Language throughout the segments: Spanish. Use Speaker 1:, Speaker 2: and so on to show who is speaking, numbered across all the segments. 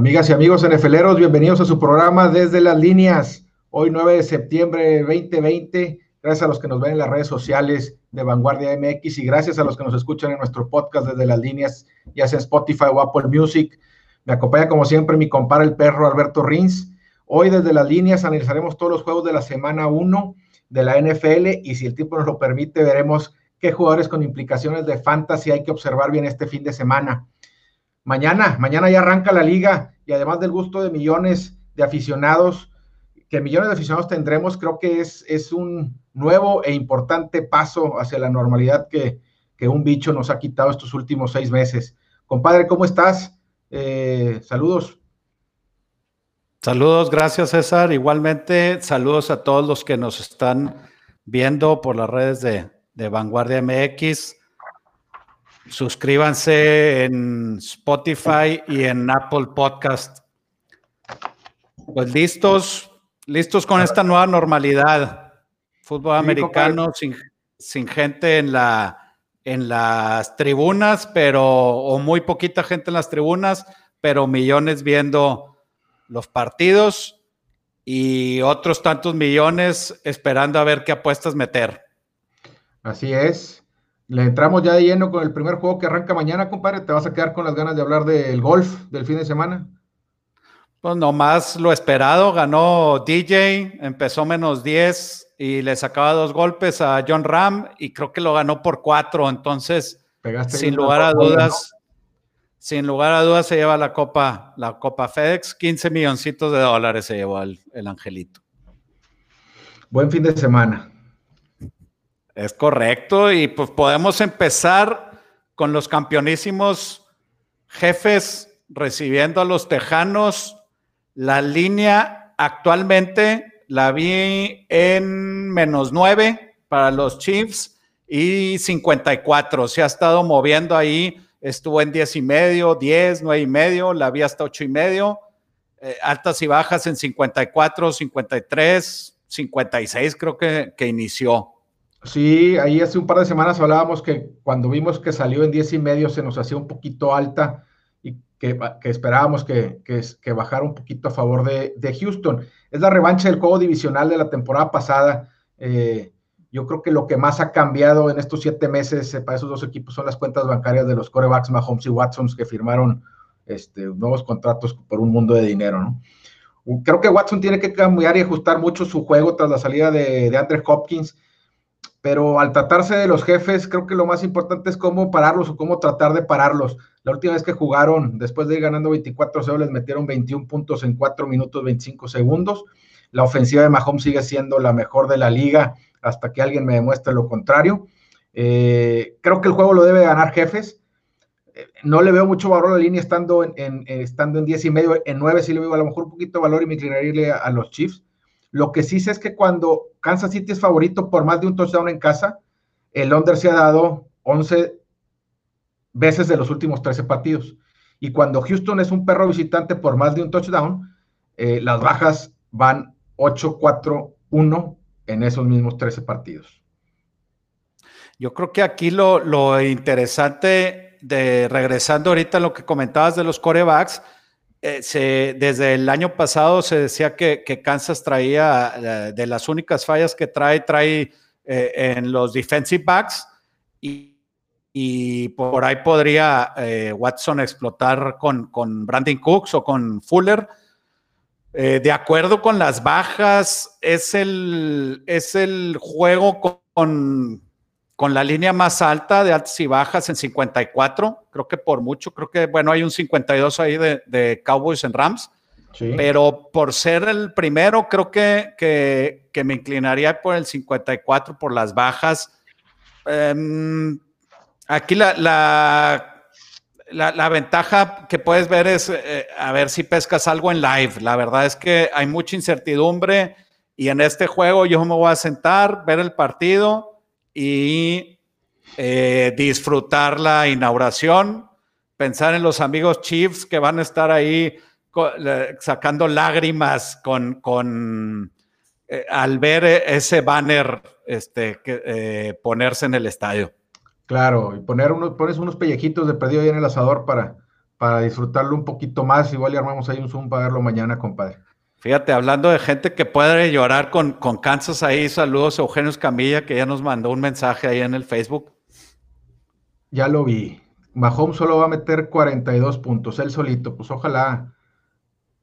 Speaker 1: Amigas y amigos NFLeros, bienvenidos a su programa desde las líneas. Hoy 9 de septiembre de 2020. Gracias a los que nos ven en las redes sociales de Vanguardia MX y gracias a los que nos escuchan en nuestro podcast desde las líneas, ya sea Spotify o Apple Music. Me acompaña como siempre mi compadre el perro Alberto Rins. Hoy desde las líneas analizaremos todos los juegos de la semana 1 de la NFL y si el tiempo nos lo permite veremos qué jugadores con implicaciones de fantasy hay que observar bien este fin de semana. Mañana, mañana ya arranca la liga y además del gusto de millones de aficionados, que millones de aficionados tendremos, creo que es, es un nuevo e importante paso hacia la normalidad que, que un bicho nos ha quitado estos últimos seis meses. Compadre, ¿cómo estás? Eh, saludos.
Speaker 2: Saludos, gracias César. Igualmente, saludos a todos los que nos están viendo por las redes de, de Vanguardia MX. Suscríbanse en Spotify y en Apple Podcast. Pues listos, listos con esta nueva normalidad. Fútbol americano sin, sin, gente en, la, en las tribunas, pero, o muy poquita gente en las tribunas, pero millones viendo los partidos y otros tantos millones esperando a ver qué apuestas meter.
Speaker 1: Así es. Le entramos ya de lleno con el primer juego que arranca mañana, compadre. ¿Te vas a quedar con las ganas de hablar del golf del fin de semana?
Speaker 2: Pues nomás lo esperado, ganó DJ, empezó menos 10 y le sacaba dos golpes a John Ram y creo que lo ganó por cuatro. Entonces, sin lugar a dudas, sin lugar a dudas se lleva la copa, la copa FedEx, 15 milloncitos de dólares se llevó el angelito.
Speaker 1: Buen fin de semana.
Speaker 2: Es correcto, y pues podemos empezar con los campeonísimos jefes recibiendo a los tejanos. La línea actualmente la vi en menos 9 para los Chiefs y 54. Se ha estado moviendo ahí, estuvo en 10 y medio, 10, 9 y medio, la vi hasta 8 y medio. Eh, altas y bajas en 54, 53, 56 creo que, que inició.
Speaker 1: Sí, ahí hace un par de semanas hablábamos que cuando vimos que salió en 10 y medio se nos hacía un poquito alta y que, esperábamos que, que, bajara un poquito a favor de, Houston. Es la revancha del juego divisional de la temporada pasada. Eh, yo creo que lo que más ha cambiado en estos siete meses eh, para esos dos equipos son las cuentas bancarias de los corebacks Mahomes y Watson que firmaron este, nuevos contratos por un mundo de dinero, ¿no? Creo que Watson tiene que cambiar y ajustar mucho su juego tras la salida de, de Andre Hopkins pero al tratarse de los jefes, creo que lo más importante es cómo pararlos o cómo tratar de pararlos. La última vez que jugaron, después de ir ganando 24-0, les metieron 21 puntos en 4 minutos 25 segundos. La ofensiva de Mahomes sigue siendo la mejor de la liga hasta que alguien me demuestre lo contrario. Eh, creo que el juego lo debe ganar jefes. Eh, no le veo mucho valor a la línea estando en, estando en 10 y medio, en 9 sí le veo a lo mejor un poquito de valor y me inclinaría a los Chiefs. Lo que sí sé es que cuando Kansas City es favorito por más de un touchdown en casa, el under se ha dado 11 veces de los últimos 13 partidos. Y cuando Houston es un perro visitante por más de un touchdown, eh, las bajas van 8-4-1 en esos mismos 13 partidos.
Speaker 2: Yo creo que aquí lo, lo interesante de regresando ahorita a lo que comentabas de los corebacks, eh, desde el año pasado se decía que, Kansas traía, eh, de las únicas fallas que trae, trae eh, en los defensive backs y, por ahí podría Watson explotar con, con Brandon Cooks o con Fuller. de acuerdo con las bajas, es el, es el juego con la línea más alta de altas y bajas en 54, creo que por mucho, creo que, bueno, hay un 52 ahí de, Cowboys en Rams, pero por ser el primero, creo que, que, me inclinaría por el 54, por las bajas. Em, aquí la, la, la, ventaja que puedes ver es eh, a ver si pescas algo en live. La verdad es que hay mucha incertidumbre y en este juego yo me voy a sentar, ver el partido y eh, disfrutar la inauguración, pensar en los amigos Chiefs que van a estar ahí sacando lágrimas con, eh, al ver ese banner este, eh, ponerse en el estadio.
Speaker 1: Claro, y poner unos, pones unos pellejitos de perdido ahí en el asador para, para disfrutarlo un poquito más. Igual y armamos ahí un Zoom para verlo mañana, compadre.
Speaker 2: Fíjate, hablando de gente que puede llorar con, con Kansas ahí, saludos a Eugenio Escamilla, que ya nos mandó un mensaje ahí en el Facebook.
Speaker 1: Ya lo vi. Mahomes solo va a meter 42 puntos, él solito, pues ojalá.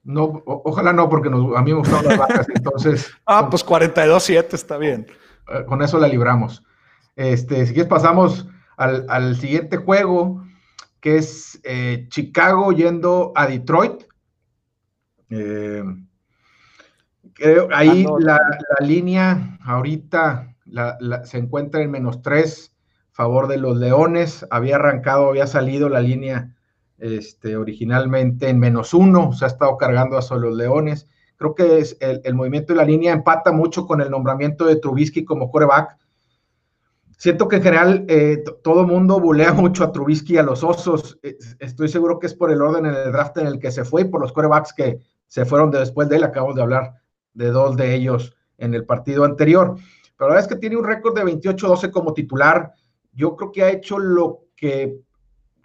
Speaker 1: No, ojalá no, porque a mí me gustan las vacas, entonces.
Speaker 2: ah, pues 42-7 está bien.
Speaker 1: Eh, con eso la libramos. Este, si quieres, pasamos al, al siguiente juego que es eh, Chicago yendo a Detroit. Eh, ahí la, línea ahorita se encuentra en menos tres, favor de los Leones. Había arrancado, había salido la línea este, originalmente en menos uno, se ha estado cargando a los Leones. Creo que es el, el, movimiento de la línea empata mucho con el nombramiento de Trubisky como coreback siento que en general eh, todo mundo bulea mucho a Trubisky y a los Osos. Estoy seguro que es por el orden en el draft en el que se fue y por los corebacks que se fueron después de él. Acabamos de hablar de dos de ellos en el partido anterior. Pero la verdad es que tiene un récord de 28-12 como titular. Yo creo que ha hecho lo que,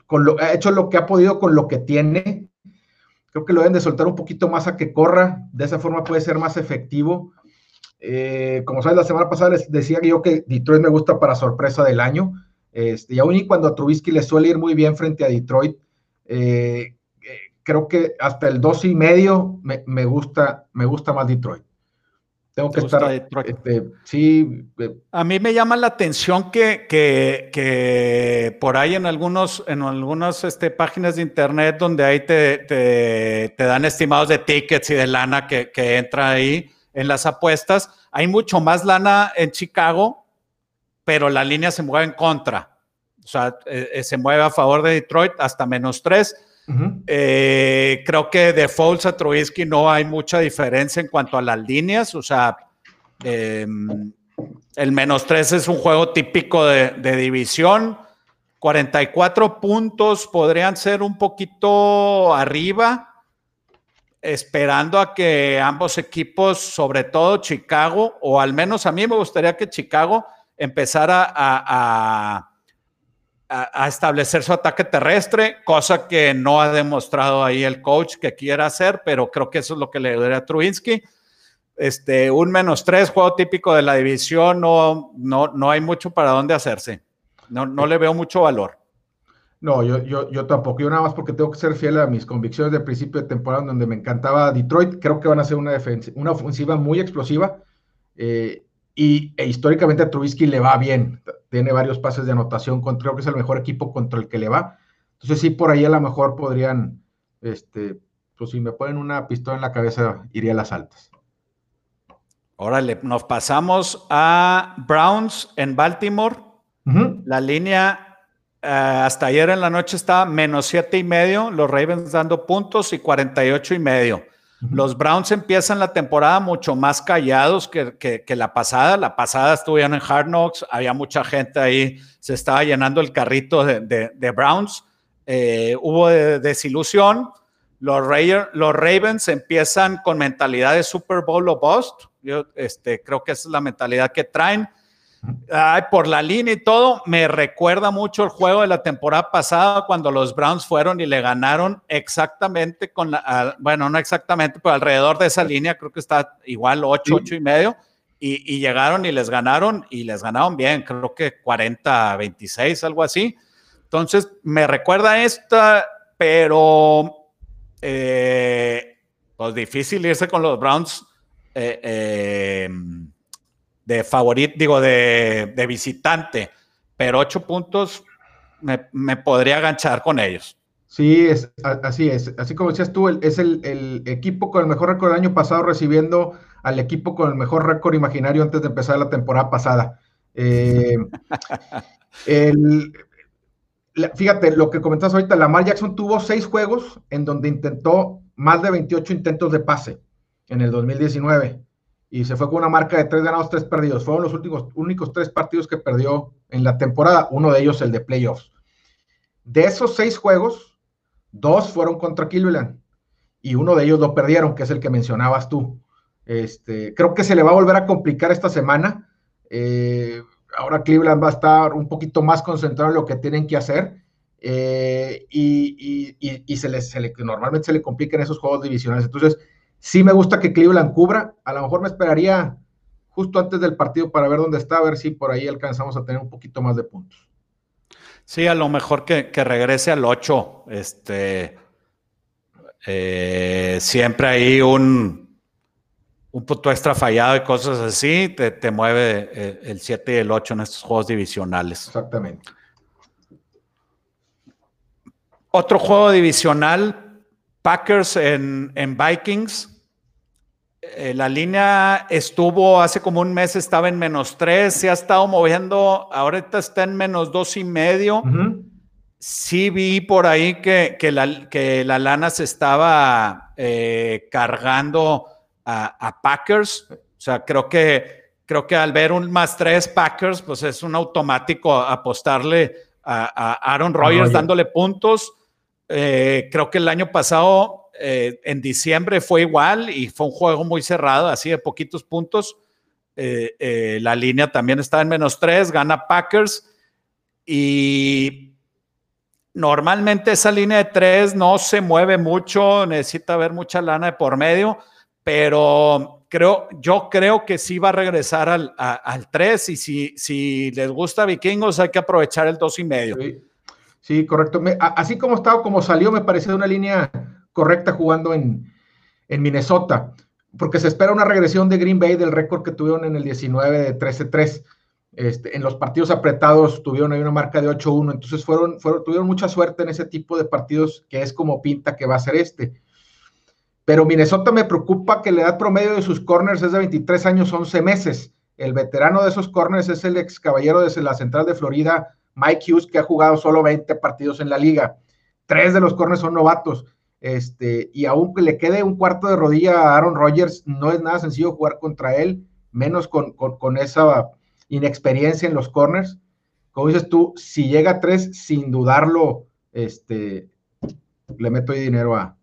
Speaker 1: con lo, ha hecho lo que ha podido con lo que tiene. Creo que lo deben de soltar un poquito más a que corra. De esa forma puede ser más efectivo. Eh, como sabes, la semana pasada les decía yo que Detroit me gusta para sorpresa del año. Este, y aún y cuando a Trubisky le suele ir muy bien frente a Detroit, eh, creo que hasta el 12 y medio me, gusta, me gusta más Detroit. Tengo que estar. Este, sí.
Speaker 2: A mí me llama la atención que, que, por ahí en algunos, en algunas este, páginas de internet donde ahí te, te, te, dan estimados de tickets y de lana que, que entra ahí en las apuestas. Hay mucho más lana en Chicago, pero la línea se mueve en contra. O sea, eh, eh, se mueve a favor de Detroit hasta menos tres. Eh, creo que de Foles a Trubisky no hay mucha diferencia en cuanto a las líneas. O sea, em, el menos tres es un juego típico de, de división. 44 puntos podrían ser un poquito arriba esperando a que ambos equipos, sobre todo Chicago, o al menos a mí me gustaría que Chicago empezara a, establecer su ataque terrestre, cosa que no ha demostrado ahí el coach que quiera hacer, pero creo que eso es lo que le daría a Trubinsky. Este, un menos tres, juego típico de la división, no, no, no hay mucho para dónde hacerse. No, no le veo mucho valor.
Speaker 1: No, yo, yo, yo tampoco. Yo nada más porque tengo que ser fiel a mis convicciones de principio de temporada, donde me encantaba Detroit. Creo que van a ser una, una ofensiva muy explosiva. Eh, y e históricamente a Trubisky le va bien. Tiene varios pases de anotación. creo que es el mejor equipo contra el que le va. Entonces, sí, por ahí a lo mejor podrían, este, pues si me ponen una pistola en la cabeza, iría a las altas.
Speaker 2: Órale, nos pasamos a Browns en Baltimore. La línea eh, hasta ayer en la noche estaba menos siete y medio, los Ravens dando puntos y 48 y medio. Los Browns empiezan la temporada mucho más callados que, que, la pasada. La pasada estuvieron en Hard Knocks, había mucha gente ahí, se estaba llenando el carrito de, de, Browns. Eh, hubo desilusión. Los, los, Ravens empiezan con mentalidad de Super Bowl o bust. Yo este, creo que esa es la mentalidad que traen Ay, por la línea y todo, me recuerda mucho el juego de la temporada pasada cuando los Browns fueron y le ganaron exactamente con la, bueno, no exactamente, pero alrededor de esa línea, creo que está igual 8, 8 y medio, y, llegaron y les ganaron y les ganaron bien, creo que 40, 26, algo así. Entonces, me recuerda esta, pero eh, pues difícil irse con los Browns. Eh, eh, de favorito, digo, de, visitante, pero ocho puntos me, podría aganchar con ellos.
Speaker 1: Sí, es, así es. Así como decías tú, es el, equipo con el mejor récord del año pasado recibiendo al equipo con el mejor récord imaginario antes de empezar la temporada pasada. Eh, fíjate, lo que comentas ahorita, Lamar Jackson tuvo seis juegos en donde intentó más de 28 intentos de pase en el 2019 y se fue con una marca de tres ganados, tres perdidos. Fueron los últimos, únicos tres partidos que perdió en la temporada, uno de ellos el de playoffs. De esos seis juegos, dos fueron contra Cleveland y uno de ellos lo perdieron, que es el que mencionabas tú. Este, creo que se le va a volver a complicar esta semana. Eh, ahora Cleveland va a estar un poquito más concentrado en lo que tienen que hacer. eh, y, se, le, se le, normalmente se le complican esos juegos divisionales. Entonces, sí me gusta que Cleveland cubra. A lo mejor me esperaría justo antes del partido para ver dónde está, a ver si por ahí alcanzamos a tener un poquito más de puntos.
Speaker 2: Sí, a lo mejor que, regrese al 8. Este, eh, siempre hay un, un punto extra fallado y cosas así, te, mueve eh, el 7 y el 8 en estos juegos divisionales.
Speaker 1: Exactamente.
Speaker 2: Otro juego divisional, Packers en, en Vikings. Eh, la línea estuvo hace como un mes, estaba en menos tres, se ha estado moviendo, ahorita está en menos dos y medio. Sí vi por ahí que, la, que la lana se estaba eh, cargando a, Packers. O sea, creo que, creo que al ver un más tres Packers, pues es un automático apostarle a, Aaron Rodgers dándole puntos. Eh, creo que el año pasado eh, en diciembre fue igual y fue un juego muy cerrado, así de poquitos puntos. Eh, eh, la línea también está en menos tres, gana Packers y normalmente esa línea de tres no se mueve mucho, necesita haber mucha lana de por medio, pero creo, yo creo que sí va a regresar al, al 3 y si, si les gusta Vikingos hay que aprovechar el dos y medio.
Speaker 1: Sí, correcto. así como estaba, como salió, me parece de una línea correcta jugando en, Minnesota, porque se espera una regresión de Green Bay del récord que tuvieron en el 19 de 13-3. Este, en los partidos apretados tuvieron ahí una marca de 8-1, entonces fueron, fueron, tuvieron mucha suerte en ese tipo de partidos que es como pinta que va a ser este. Pero Minnesota me preocupa que la edad promedio de sus corners es de 23 años, 11 meses. El veterano de esos corners es el ex caballero de la central de Florida, Mike Hughes, que ha jugado solo 20 partidos en la liga. Tres de los corners son novatos. Este, y aunque le quede un cuarto de rodilla a Aaron Rodgers, no es nada sencillo jugar contra él, menos con, esa inexperiencia en los corners. Como dices tú, si llega a tres, sin dudarlo, este, le meto dinero a,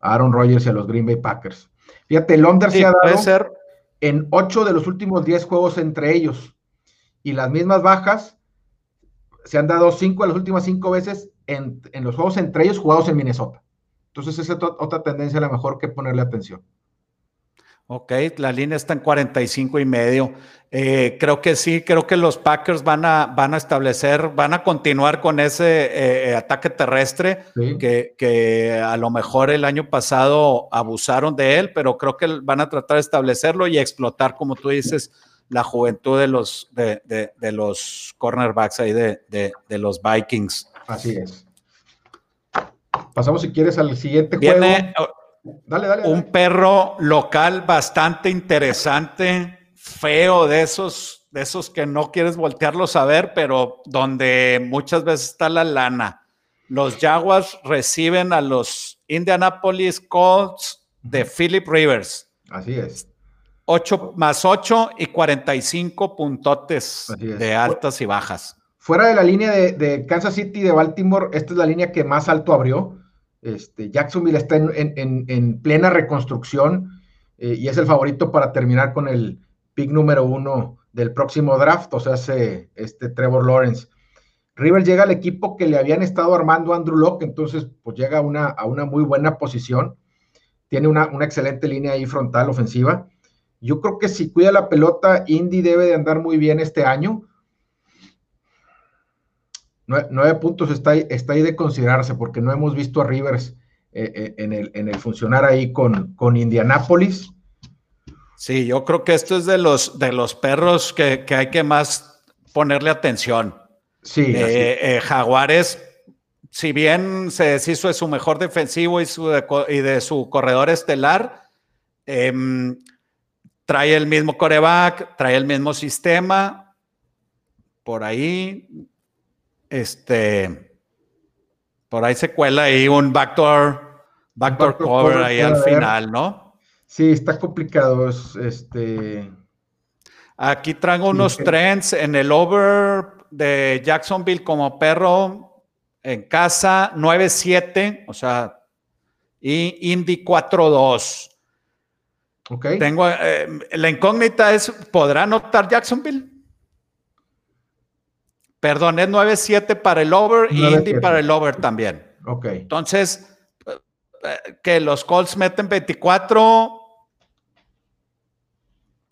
Speaker 1: Aaron Rodgers y a los Green Bay Packers. Fíjate, el under se ha dado en ocho de los últimos diez juegos entre ellos. Y las mismas bajas se han dado cinco de las últimas cinco veces en, en los juegos entre ellos jugados en Minnesota. Entonces, esa es otra tendencia a lo mejor que ponerle atención.
Speaker 2: Ok, la línea está en 45 y medio. Eh, creo que sí, creo que los Packers van a, van a establecer, van a continuar con ese eh, ataque terrestre que, que, a lo mejor el año pasado abusaron de él, pero creo que van a tratar de establecerlo y explotar, como tú dices, la juventud de los, de, de los cornerbacks ahí de, de los Vikings.
Speaker 1: Así es. Pasamos, si quieres, al siguiente juego.
Speaker 2: Dale, dale, Un perro local bastante interesante, feo, de esos, de esos que no quieres voltearlos a ver, pero donde muchas veces está la lana. Los Jaguars reciben a los Indianapolis Colts de Philip Rivers.
Speaker 1: Así es.
Speaker 2: 8 más 8 y 45 puntotes de altas y bajas.
Speaker 1: Fuera de la línea de, Kansas City de Baltimore, esta es la línea que más alto abrió. Este, Jacksonville está en, plena reconstrucción eh, y es el favorito para terminar con el pick número uno del próximo draft, o sea, este Trevor Lawrence. River llega al equipo que le habían estado armando Andrew Locke, entonces pues llega a una, a una muy buena posición. Tiene una, una, excelente línea ahí frontal ofensiva. Yo creo que si cuida la pelota, Indy debe de andar muy bien este año nueve, puntos está ahí, está ahí de considerarse porque no hemos visto a Rivers eh, eh, en, el, en, el, funcionar ahí con, con Indianápolis.
Speaker 2: Sí, yo creo que esto es de los, de los perros que, hay que más ponerle atención.
Speaker 1: Sí.
Speaker 2: Eh, Jaguares, si bien se deshizo de su mejor defensivo y, su de, y de su corredor estelar, em, trae el mismo coreback, trae el mismo sistema. Por ahí este, por ahí se cuela ahí un backdoor, backdoor, cover, ahí al final, ¿no?
Speaker 1: Sí, está complicado. Este.
Speaker 2: Aquí traigo unos trends en el over de Jacksonville como perro en casa 9-7, o sea, y Indy 4-2. Ok. Tengo, eh, la incógnita es, ¿podrá anotar Jacksonville? Perdón, es 9-7 para el over y Indy para el over también.
Speaker 1: Ok.
Speaker 2: Entonces, eh, que los Colts meten 24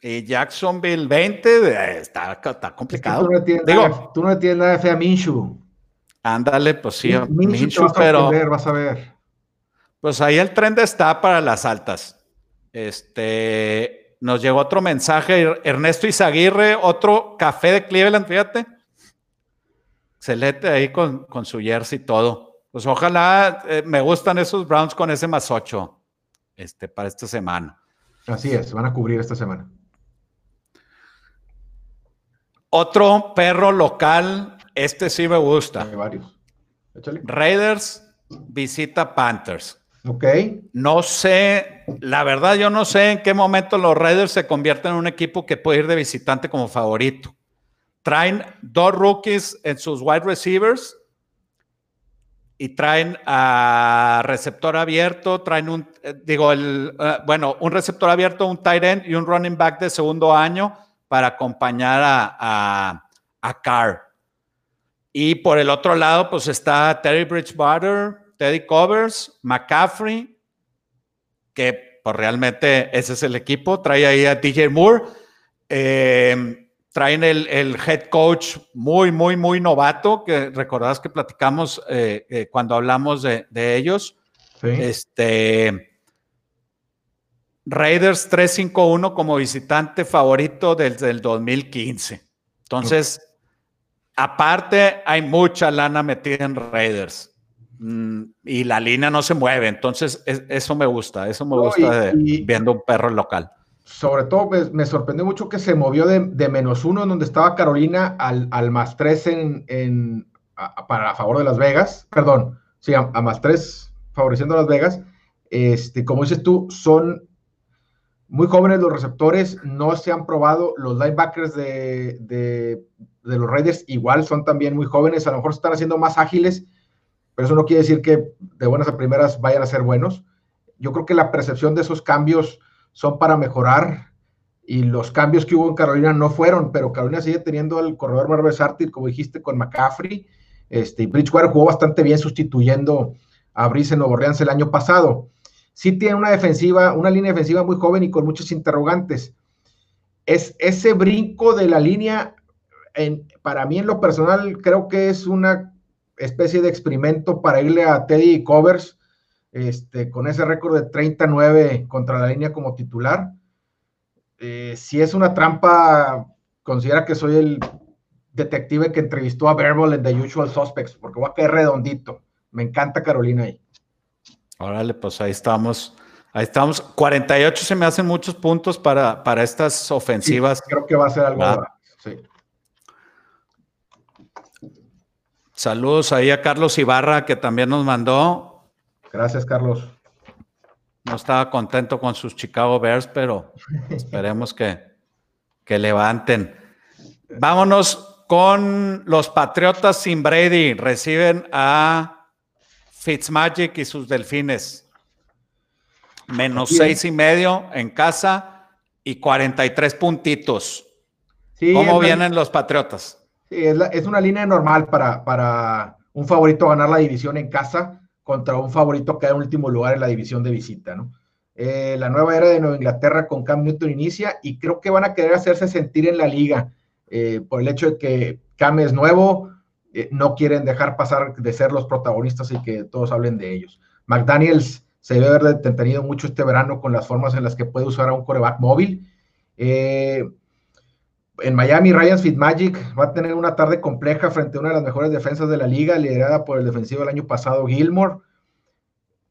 Speaker 2: y Jacksonville 20, eh, está, está complicado.
Speaker 1: tú, no tienes nada, tú no tienes nada de fe a Minshew.
Speaker 2: Ándale, pues sí,
Speaker 1: Minshew, pero. vas a ver.
Speaker 2: Pues ahí el trend está para las altas. Este, nos llegó otro mensaje, Ernesto Izaguirre, otro café de Cleveland, fíjate. Excelente ahí con, con su jersey y todo. Pues ojalá, eh, me gustan esos Browns con ese más 8 este, para esta semana.
Speaker 1: Así es, van a cubrir esta semana.
Speaker 2: Otro perro local, este sí me gusta.
Speaker 1: Hay varios.
Speaker 2: Raiders visita Panthers.
Speaker 1: Ok.
Speaker 2: No sé, la verdad yo no sé en qué momento los Raiders se convierten en un equipo que puede ir de visitante como favorito. Traen dos rookies en sus wide receivers y traen a receptor abierto, traen un, eh, digo, el, eh, bueno, un receptor abierto, un tight end y un running back de segundo año para acompañar a, a, Carr. Y por el otro lado, pues está Terry Bridgewater, Teddy Covers, McCaffrey, que pues realmente ese es el equipo. Trae ahí a DJ Moore. Eh, traen el, head coach muy, muy, muy novato, que recordás que platicamos eh, eh, cuando hablamos de, ellos. Este, Raiders 351 como visitante favorito desde el 2015. Entonces, aparte, hay mucha lana metida en Raiders. Mm, y la línea no se mueve, entonces eso me gusta, eso me gusta viendo un perro local
Speaker 1: sobre todo me, sorprendió mucho que se movió de, menos uno en donde estaba Carolina al, más tres en, para a favor de Las Vegas, perdón, sí, a, más tres favoreciendo Las Vegas. Este, como dices tú, son muy jóvenes los receptores, no se han probado, los linebackers de, de, los Raiders igual son también muy jóvenes, a lo mejor están haciendo más ágiles, pero eso no quiere decir que de buenas a primeras vayan a ser buenos. Yo creo que la percepción de esos cambios son para mejorar y los cambios que hubo en Carolina no fueron, pero Carolina sigue teniendo al corredor Marvel Sartir, como dijiste, con McCaffrey. Este, Bridgewater jugó bastante bien sustituyendo a Brice Nuevo Orleans el año pasado. Sí tiene una defensiva, una línea defensiva muy joven y con muchos interrogantes. Es ese brinco de la línea, en, para mí en lo personal, creo que es una especie de experimento para irle a Teddy Covers este, con ese récord de 39 contra la línea como titular. Eh, si es una trampa, considera que soy el detective que entrevistó a Verbal en The Usual Suspects, porque va a caer redondito. Me encanta Carolina ahí.
Speaker 2: Órale, pues ahí estamos. Ahí estamos. 48 se me hacen muchos puntos para, para estas ofensivas.
Speaker 1: creo que va a ser algo.
Speaker 2: Saludos ahí a Carlos Ibarra, que también nos mandó.
Speaker 1: Gracias, Carlos.
Speaker 2: No estaba contento con sus Chicago Bears, pero esperemos que, que levanten. Vámonos con los Patriotas sin Brady. Reciben a Fitzmagic y sus Delfines. Menos seis y medio en casa y 43 puntitos. ¿Cómo vienen los Patriotas?
Speaker 1: Sí, es, es, una línea normal para, para un favorito ganar la división en casa contra un favorito que en último lugar en la división de visita, ¿no? Eh, la nueva era de Nueva Inglaterra con Cam Newton inicia y creo que van a querer hacerse sentir en la liga eh, por el hecho de que Cam es nuevo, eh, no quieren dejar pasar de ser los protagonistas y que todos hablen de ellos. McDaniels se debe haber detenido mucho este verano con las formas en las que puede usar a un coreback móvil. En Miami, Ryan Fitzmagic va a tener una tarde compleja frente a una de las mejores defensas de la liga, liderada por el defensivo del año pasado, Gilmore.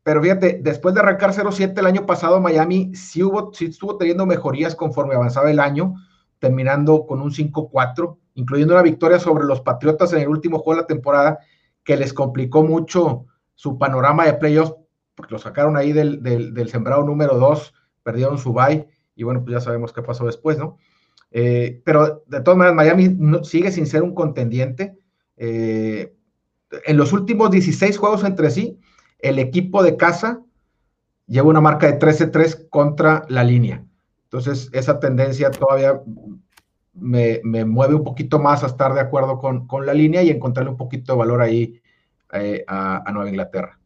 Speaker 1: Pero fíjate, después de arrancar 0-7 el año pasado, Miami sí, hubo, sí estuvo teniendo mejorías conforme avanzaba el año, terminando con un 5-4, incluyendo una victoria sobre los Patriotas en el último juego de la temporada, que les complicó mucho su panorama de playoffs, porque lo sacaron ahí del, del, sembrado número 2, perdieron su bye, y bueno, pues ya sabemos qué pasó después, ¿no? Eh, pero de todas maneras, Miami sigue sin ser un contendiente. Eh, en los últimos 16 juegos entre sí, el equipo de casa lleva una marca de 13-3 contra la línea. Entonces, esa tendencia todavía me, mueve un poquito más a estar de acuerdo con, la línea y encontrarle un poquito de valor ahí eh, a, Nueva Inglaterra.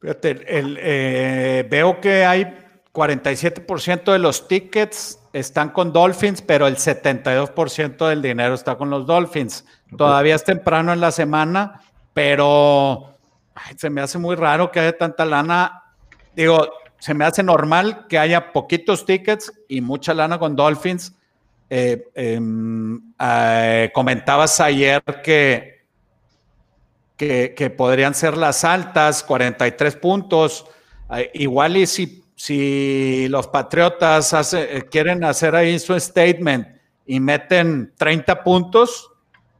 Speaker 2: Fíjate, veo que hay 47% de los tickets están con Dolphins, pero el 72% del dinero está con los Dolphins. Todavía es temprano en la semana, pero se me hace muy raro que haya tanta lana. Digo, se me hace normal que haya poquitos tickets y mucha lana con Dolphins. Eh, em, eh, comentabas ayer que, que, podrían ser las altas, 43 puntos. Igual y si si los Patriotas eh, quieren hacer ahí su statement y meten 30 puntos,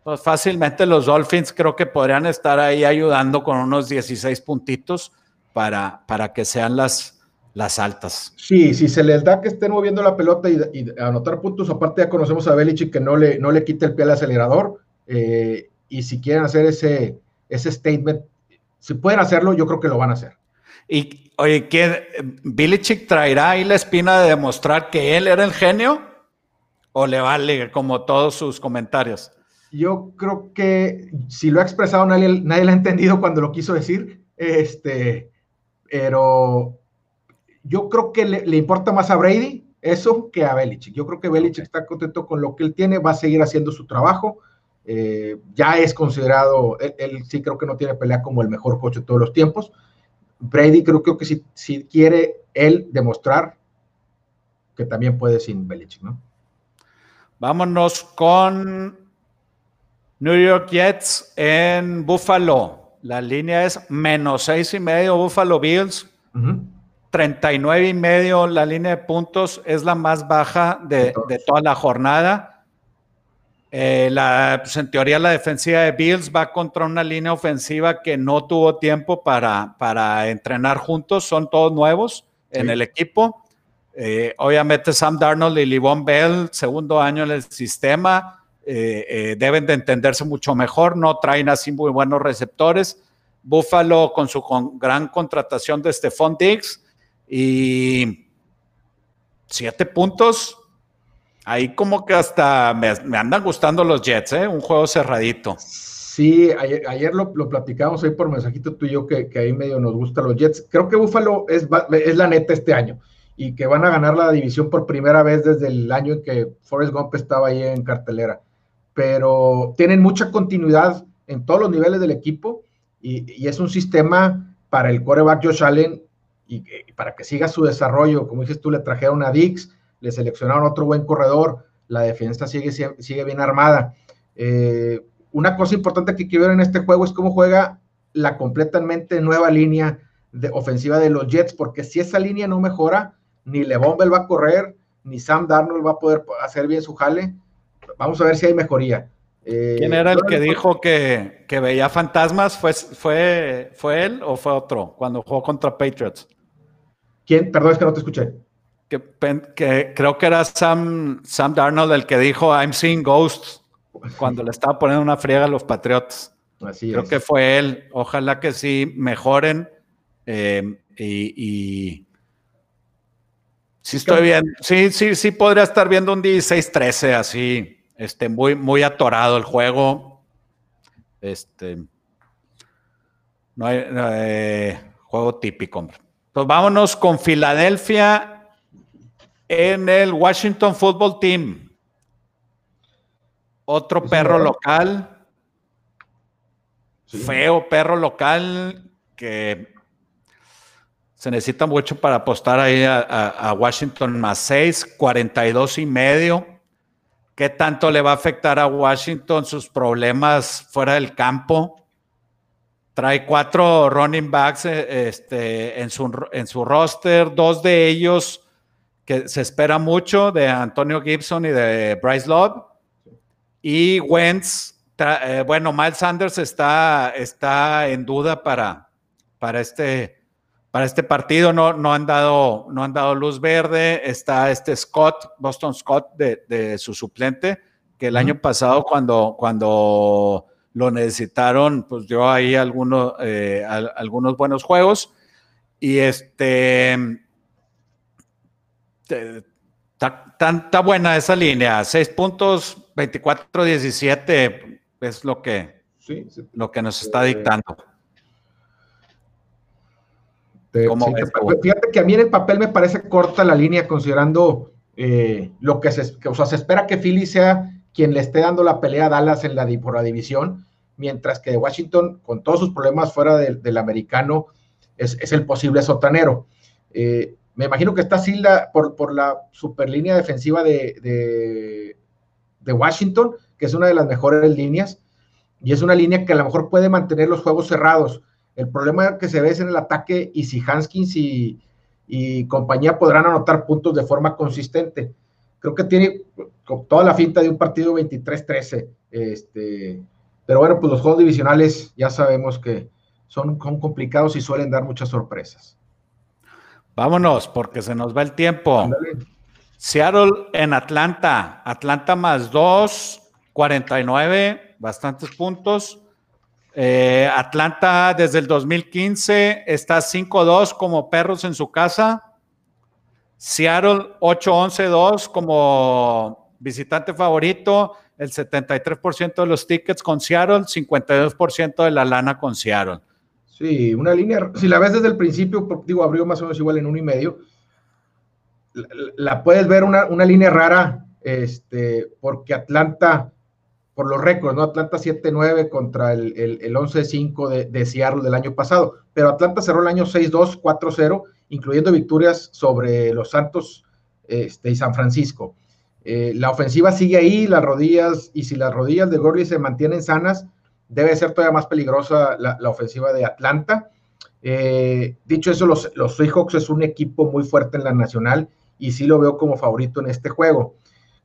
Speaker 2: pues fácilmente los Dolphins creo que podrían estar ahí ayudando con unos 16 puntitos para, para que sean las, las altas.
Speaker 1: Sí, si se les da que estén moviendo la pelota y, anotar puntos, aparte ya conocemos a Belichick que no le, no le quite el pie al acelerador, eh, y si quieren hacer ese, ese statement, si pueden hacerlo, yo creo que lo van a hacer.
Speaker 2: Y oye, ¿quién, ¿Bilichik traerá ahí la espina de demostrar que él era el genio? ¿O le vale como todos sus comentarios?
Speaker 1: Yo creo que si lo ha expresado nadie, nadie lo ha entendido cuando lo quiso decir. Este, pero yo creo que le, importa más a Brady eso que a Belichick. Yo creo que Belichick está contento con lo que él tiene, va a seguir haciendo su trabajo. Eh, ya es considerado, él, él, sí creo que no tiene pelea como el mejor coach de todos los tiempos, Brady creo, que si, quiere él demostrar que también puede sin Belichick, ¿no?
Speaker 2: Vámonos con New York Jets en Buffalo. La línea es menos seis y medio Buffalo Bills. 39 y medio la línea de puntos es la más baja de, de toda la jornada. Eh, la, pues en teoría la defensiva de Bills va contra una línea ofensiva que no tuvo tiempo para, para entrenar juntos, son todos nuevos en el equipo. Eh, obviamente Sam Darnold y Livon Bell, segundo año en el sistema, eh, deben de entenderse mucho mejor, no traen así muy buenos receptores. Buffalo con su gran contratación de Stephon Diggs y siete puntos, Ahí como que hasta me, andan gustando los Jets, ¿eh? Un juego cerradito.
Speaker 1: Sí, ayer, lo, platicamos ahí por mensajito tú y yo que, ahí medio nos gustan los Jets. Creo que Buffalo es, es la neta este año y que van a ganar la división por primera vez desde el año en que Forrest Gump estaba ahí en cartelera. Pero tienen mucha continuidad en todos los niveles del equipo y, es un sistema para el coreback Josh Allen y, y, para que siga su desarrollo. Como dices tú, le trajeron a Dix, le seleccionaron otro buen corredor, la defensa sigue, sigue bien armada. Eh, una cosa importante que quiero ver en este juego es cómo juega la completamente nueva línea de ofensiva de los Jets, porque si esa línea no mejora, ni Levon Bell va a correr, ni Sam Darnold va a poder hacer bien su jale. Vamos a ver si hay mejoría.
Speaker 2: Eh, ¿Quién era el que dijo que, veía fantasmas? ¿Fue, fue, ¿Fue él o fue otro cuando jugó contra Patriots?
Speaker 1: ¿Quién? Perdón, es que no te escuché
Speaker 2: que, creo que era Sam, Sam Darnold el que dijo I'm seeing ghosts cuando le estaba poniendo una friega a los Patriots. Así creo que fue él. Ojalá que sí mejoren eh, y, sí estoy bien. Sí, sí, sí podría estar viendo un 16-13 así, este, muy, muy atorado el juego. Este, no hay eh, juego típico. Pues vámonos con Filadelfia en el Washington Football Team. Otro perro local. Feo perro local que se necesita mucho para apostar ahí a, Washington más 6, 42 y medio. ¿Qué tanto le va a afectar a Washington sus problemas fuera del campo? Trae cuatro running backs eh, este, en, su, en su roster, dos de ellos que se espera mucho de Antonio Gibson y de Bryce Love. Y Wentz, eh, bueno, Miles Sanders está, está en duda para, para, este, para este partido. No, no, han dado, no han dado luz verde. Está este Scott, Boston Scott, de, su suplente, que el año pasado cuando, cuando lo necesitaron, pues dio ahí algunos, eh, algunos buenos juegos. Y este Está, buena esa línea, 6 puntos, 24-17 es lo que, lo que nos está dictando.
Speaker 1: fíjate que a mí en el papel me parece corta la línea considerando eh, lo que se, o sea, se espera que Philly sea quien le esté dando la pelea a Dallas en la, por la división, mientras que Washington, con todos sus problemas fuera del americano, es, el posible sotanero. Eh, me imagino que está Silda por, por la superlínea defensiva de, de, Washington, que es una de las mejores líneas, y es una línea que a lo mejor puede mantener los juegos cerrados. El problema que se ve es en el ataque y si Hanskins y, y compañía podrán anotar puntos de forma consistente. Creo que tiene toda la finta de un partido 23-13. Este, pero bueno, pues los juegos divisionales ya sabemos que son, complicados y suelen dar muchas sorpresas.
Speaker 2: Vámonos, porque se nos va el tiempo. Seattle en Atlanta. Atlanta más 2, 49, bastantes puntos. Eh, Atlanta desde el 2015 está 5-2 como perros en su casa. Seattle 8-11-2 como visitante favorito. El 73% de los tickets con Seattle, 52% de la lana con Seattle.
Speaker 1: Sí, una línea, si la ves desde el principio, digo, abrió más o menos igual en uno y medio, la, puedes ver una, una, línea rara, este, porque Atlanta por los récords, ¿no? Atlanta 7-9 contra el, el, 11-5 de, de, Seattle del año pasado, pero Atlanta cerró el año 6-2, 4-0, incluyendo victorias sobre los Santos este, y San Francisco. Eh, la ofensiva sigue ahí, las rodillas, y si las rodillas de Gurley se mantienen sanas, debe ser todavía más peligrosa la, la ofensiva de Atlanta. Eh, dicho eso, los, los Seahawks es un equipo muy fuerte en la nacional y sí lo veo como favorito en este juego.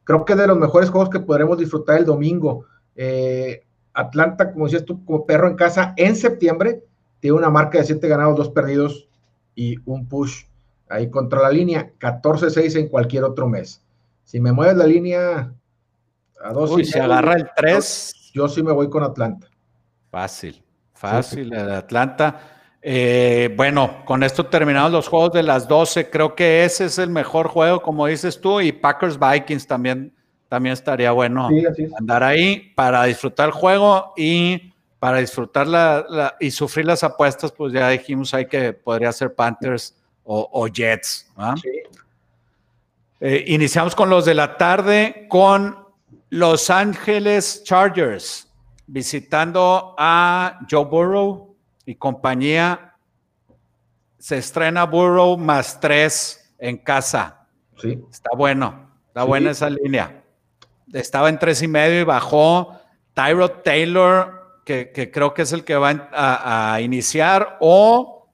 Speaker 1: Creo que es de los mejores juegos que podremos disfrutar el domingo. Eh, Atlanta, como decías tú, como perro en casa, en septiembre tiene una marca de 7 ganados, 2 perdidos y un push ahí contra la línea, 14-6 en cualquier otro mes. Si me mueves la línea
Speaker 2: a 2 Uy, se agarra el 3.
Speaker 1: Yo, sí me voy con Atlanta.
Speaker 2: Fácil, fácil, Atlanta. Eh, bueno, con esto terminamos los juegos de las 12. Creo que ese es el mejor juego, como dices tú, y Packers Vikings también, también estaría bueno andar ahí para disfrutar el juego y para disfrutar la, y sufrir las apuestas, pues ya dijimos ahí que podría ser Panthers o, Jets. Eh, iniciamos con los de la tarde con Los Ángeles Chargers visitando a Joe Burrow y compañía, se estrena Burrow más tres en casa. Sí. Está bueno, está buena esa línea. Estaba en tres y medio y bajó. Tyrod Taylor, que, creo que es el que va a, iniciar, o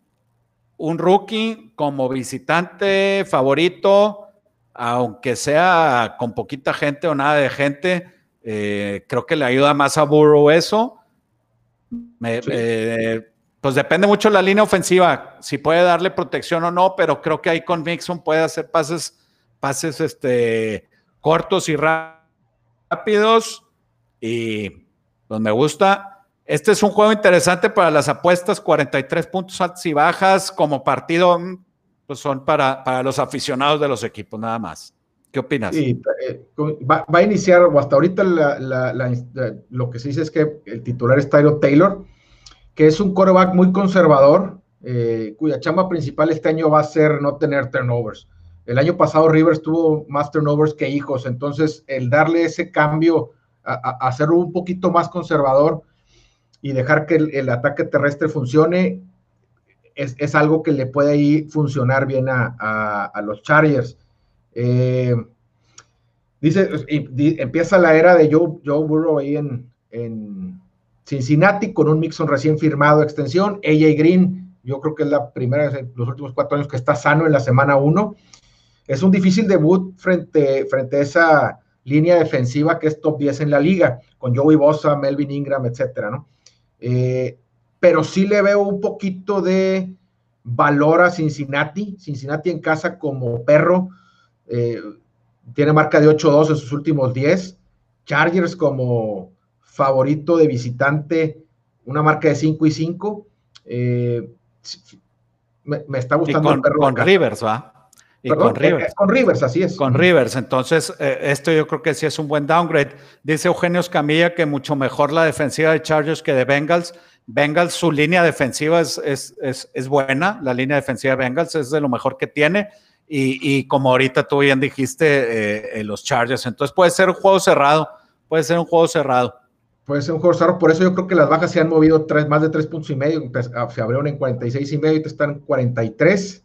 Speaker 2: un rookie como visitante favorito, aunque sea con poquita gente o nada de gente, eh, creo que le ayuda más a Burrow eso. Me, eh, pues depende mucho de la línea ofensiva, si puede darle protección o no, pero creo que ahí con Mixon puede hacer pases, pases este, cortos y rápidos. Y pues me gusta. Este es un juego interesante para las apuestas, 43 puntos altos y bajas como partido, mm, pues son para, para los aficionados de los equipos nada más. ¿Qué opinas?
Speaker 1: Sí, eh, va, a iniciar, o hasta ahorita lo que se dice es que el titular es Tyro Taylor que es un quarterback muy conservador, eh, cuya chamba principal este año va a ser no tener turnovers. El año pasado Rivers tuvo más turnovers que hijos, entonces el darle ese cambio a, ser un poquito más conservador y dejar que el, ataque terrestre funcione es, algo que le puede ahí funcionar bien a, los Chargers. Eh, dice, empieza la era de Joe, Joe Burrow ahí en, Cincinnati con un Mixon recién firmado, extensión. AJ Green, yo creo que es la primera en los últimos cuatro años que está sano en la semana uno. Es un difícil debut frente, frente a esa línea defensiva que es top 10 en la liga, con Joey Bosa, Melvin Ingram, etcétera, ¿no? Eh, pero sí le veo un poquito de valor a Cincinnati. Cincinnati en casa como perro eh, tiene marca de 8-2 en sus últimos 10. Chargers como favorito de visitante, una marca de 5 y 5. Eh, me, está gustando
Speaker 2: con, Rivers, ¿va? Y con Rivers.
Speaker 1: con Rivers, así es.
Speaker 2: Con Rivers. Entonces, esto yo creo que sí es un buen downgrade. Dice Eugenio Escamilla que mucho mejor la defensiva de Chargers que de Bengals. Bengals, su línea defensiva es, es, buena. La línea defensiva de Bengals es de lo mejor que tiene. Y, como ahorita tú bien dijiste, los Chargers. Entonces puede ser un juego cerrado. Puede ser un juego cerrado.
Speaker 1: Puede ser un juego cerrado. Por eso yo creo que las bajas se han movido tres, más de tres puntos y medio. Ah, se abrieron en 46 y medio y están en 43.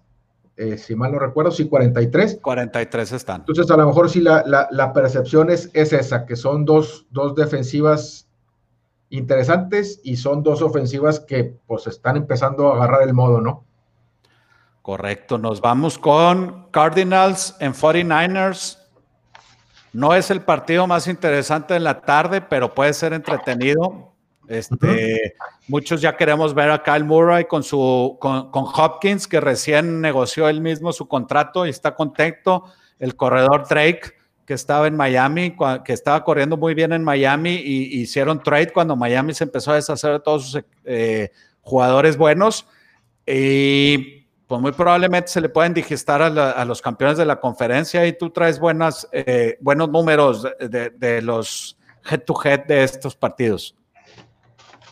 Speaker 1: Eh, si mal no recuerdo, sí, 43.
Speaker 2: 43 están.
Speaker 1: Entonces, a lo mejor sí la, percepción es, es, esa, que son dos, dos, defensivas interesantes y son dos ofensivas que pues están empezando a agarrar el modo, ¿no?
Speaker 2: Correcto, nos vamos con Cardinals en 49ers. No es el partido más interesante de la tarde, pero puede ser entretenido. Este, Muchos ya queremos ver a Kyle Murray con, su, con, Hopkins, que recién negoció él mismo su contrato y está contento. El corredor Drake, que estaba en Miami, que estaba corriendo muy bien en Miami, y hicieron trade cuando Miami se empezó a deshacer de todos sus eh, jugadores buenos. Y pues muy probablemente se le pueden digestar a, los campeones de la conferencia y tú traes buenas, eh, buenos números de, los head to head de estos partidos.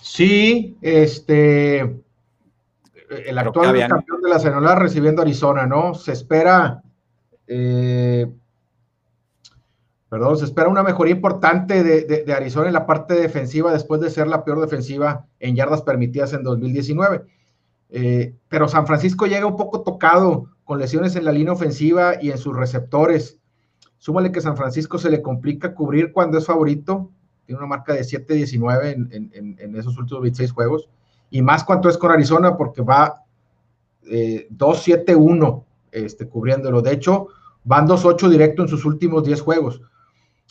Speaker 1: Sí, este, el actual campeón de la Cenola recibiendo Arizona, ¿no? Se espera, eh, perdón, se espera una mejoría importante de, de, Arizona en la parte defensiva después de ser la peor defensiva en yardas permitidas en 2019 eh, pero San Francisco llega un poco tocado con lesiones en la línea ofensiva y en sus receptores. Súmale que San Francisco se le complica cubrir cuando es favorito. Tiene una marca de 7-19 en, esos últimos 26 juegos. Y más cuanto es con Arizona porque va 2-7-1 eh, este, cubriéndolo. De hecho, van 2-8 directo en sus últimos 10 juegos.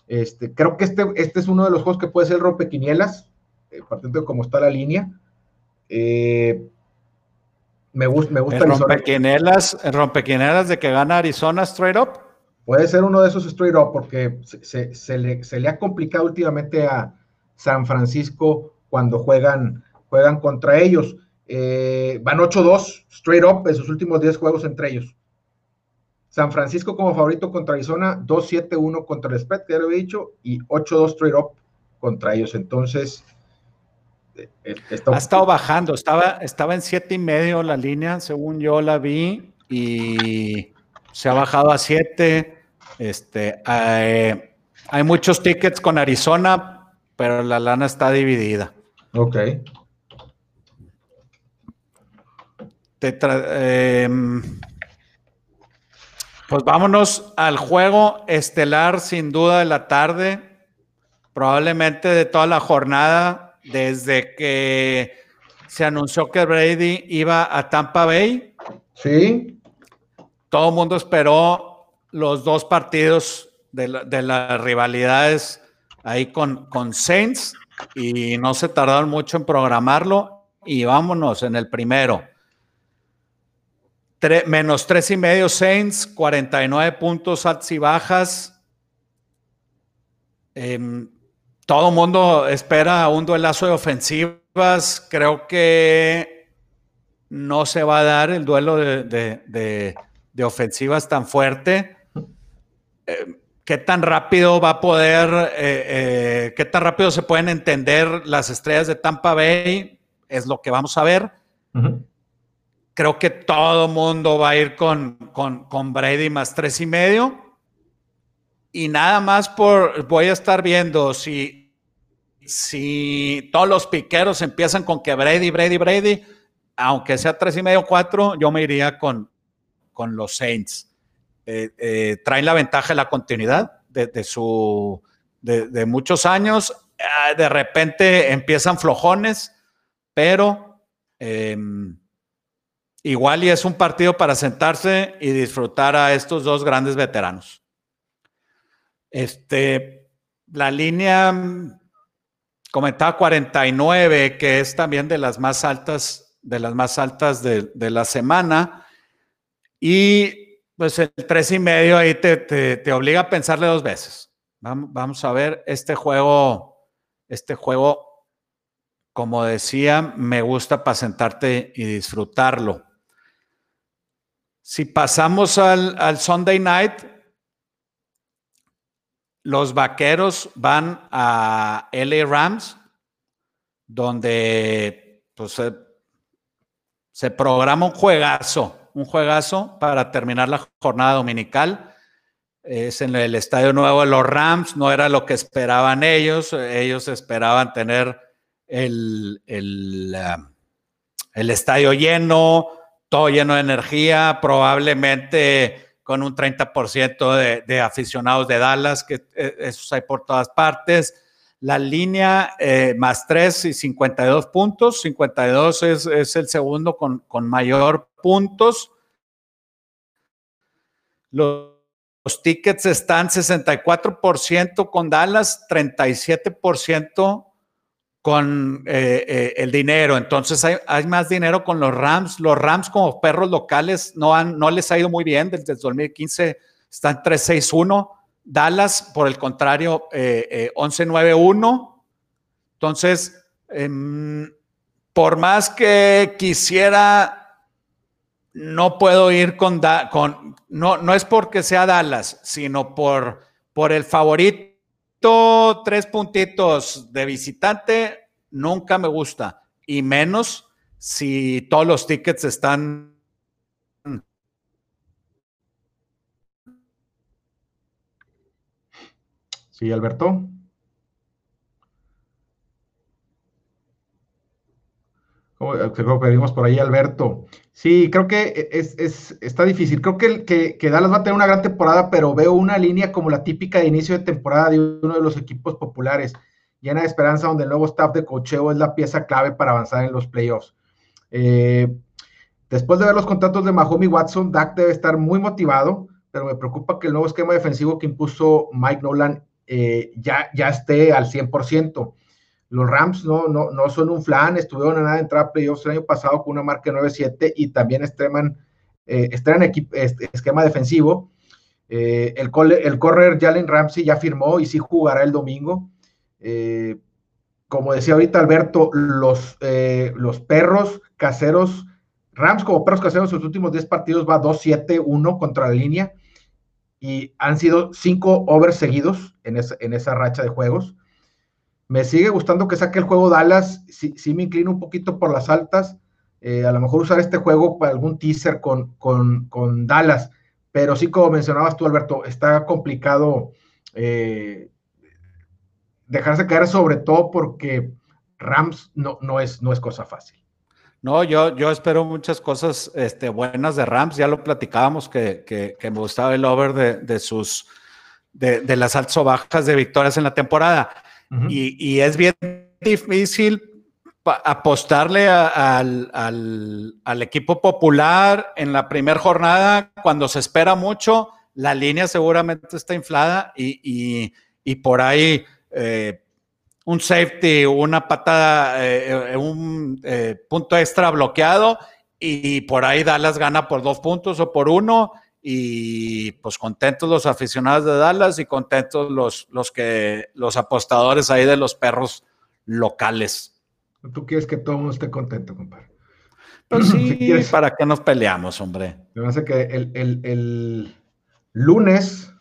Speaker 1: Este, creo que este, este es uno de los juegos que puede ser rompequinielas, eh, partiendo de cómo está la línea. Eh, me, gusta, me gusta
Speaker 2: el rompequinelas, de que gana Arizona straight up.
Speaker 1: Puede ser uno de esos straight up porque se, le, ha complicado últimamente a San Francisco cuando juegan, juegan contra ellos. Eh, van 8-2 straight up en sus últimos 10 juegos entre ellos. San Francisco como favorito contra Arizona, 2-7-1 contra el spread, que ya lo he dicho, y 8-2 straight up contra ellos. Entonces,
Speaker 2: ha estado bajando, estaba, estaba en siete y medio la línea, según yo la vi, y se ha bajado a siete. Este, hay, muchos tickets con Arizona, pero la lana está dividida.
Speaker 1: Ok.
Speaker 2: Em, pues vámonos al juego estelar, sin duda, de la tarde, probablemente de toda la jornada desde que se anunció que Brady iba a Tampa Bay.
Speaker 1: Sí.
Speaker 2: Todo el mundo esperó los dos partidos de, las rivalidades ahí con, con Saints y no se tardaron mucho en programarlo y vámonos en el primero. menos tres y medio Saints, 49 puntos altas y bajas. Em, todo el mundo espera un duelazo de ofensivas. Creo que no se va a dar el duelo de, ofensivas tan fuerte. Eh, ¿Qué tan rápido va a poder, eh, eh, qué tan rápido se pueden entender las estrellas de Tampa Bay? Es lo que vamos a ver. Creo que todo el mundo va a ir con, con, con Brady más tres y medio y nada más por, voy a estar viendo si, si todos los piqueros empiezan con que Brady, Brady, Brady, aunque sea tres y medio, cuatro, yo me iría con, con los Saints. Eh, eh, traen la ventaja de la continuidad de, su, de, muchos años. Ah, de repente empiezan flojones, pero em, igual y es un partido para sentarse y disfrutar a estos dos grandes veteranos. Este, la línea comentaba 49, que es también de las más altas, de las más altas de, la semana. Y pues el tres y medio ahí te, te, obliga a pensarle dos veces. Vamos, vamos, a ver este juego, este juego, como decía, me gusta para sentarte y disfrutarlo. Si pasamos al, Sunday night, los vaqueros van a LA Rams, donde pues, se programa un juegazo, un juegazo para terminar la jornada dominical. Es en el Estadio Nuevo de los Rams, no era lo que esperaban ellos, ellos esperaban tener el, el, um, el estadio lleno, todo lleno de energía, probablemente con un 30% de, de, aficionados de Dallas, que eh, esos hay por todas partes. La línea eh, más 3 y 52 puntos. 52 es, es el segundo con, con, mayor puntos. Los, los tickets están 64% con Dallas, 37% con eh, eh, el dinero. Entonces hay, más dinero con los Rams. Los Rams como perros locales no, han, no les ha ido muy bien. Desde el 2015 están 3-6-1. Dallas, por el contrario, eh, 11-9-1. Eh, Entonces, em, por más que quisiera, no puedo ir con, con no, no es porque sea Dallas, sino por, por el favorito tres puntitos de visitante nunca me gusta, y menos si todos los tickets están...
Speaker 1: Sí, Alberto. Creo que vimos por ahí, Alberto. Sí, creo que es, está difícil. Creo que, que, que, Dallas va a tener una gran temporada, pero veo una línea como la típica de inicio de temporada de uno de los equipos populares, llena de esperanza, donde el nuevo staff de cocheo es la pieza clave para avanzar en los playoffs. Eh, después de ver los contratos de Mahomes y Watson, Dak debe estar muy motivado, pero me preocupa que el nuevo esquema defensivo que impuso Mike Nolan eh, ya, ya esté al 100%. Los Rams no, no, no son un flan, estuvieron a nada de entrar playoffs el año pasado con una marca 9-7 y también estrenan, eh, esquema defensivo. Eh, el, el correr Jalen Ramsey ya firmó y sí jugará el domingo. Eh, como decía ahorita Alberto, los, eh, los perros caseros, Rams como perros caseros, sus últimos 10 partidos va 2-7-1 contra la línea y han sido 5 overs seguidos en en esa racha de juegos. Me sigue gustando que saque el juego Dallas. Sí, me inclino un poquito por las altas. Eh, a lo mejor usar este juego para algún teaser con, con, Dallas. Pero sí, como mencionabas tú, Alberto, está complicado eh, dejarse caer, sobre todo porque Rams no, no, es, no es cosa fácil.
Speaker 2: No, yo, yo espero muchas cosas este, buenas de Rams. Ya lo platicábamos que, que, me gustaba el over de, de sus de, las altas o bajas de victorias en la temporada y, es bien difícil apostarle al, equipo popular en la primera jornada cuando se espera mucho. La línea seguramente está inflada y, por ahí eh, un safety, una patada, eh, eh, un punto extra bloqueado y por ahí Dallas gana por dos puntos o por uno y pues contentos los aficionados de Dallas y contentos los, los, que, los apostadores ahí de los perros locales.
Speaker 1: Tú quieres que todo el mundo esté contento, compadre.
Speaker 2: Pues sí, ¿para qué nos peleamos, hombre?
Speaker 1: Me parece que el, lunes,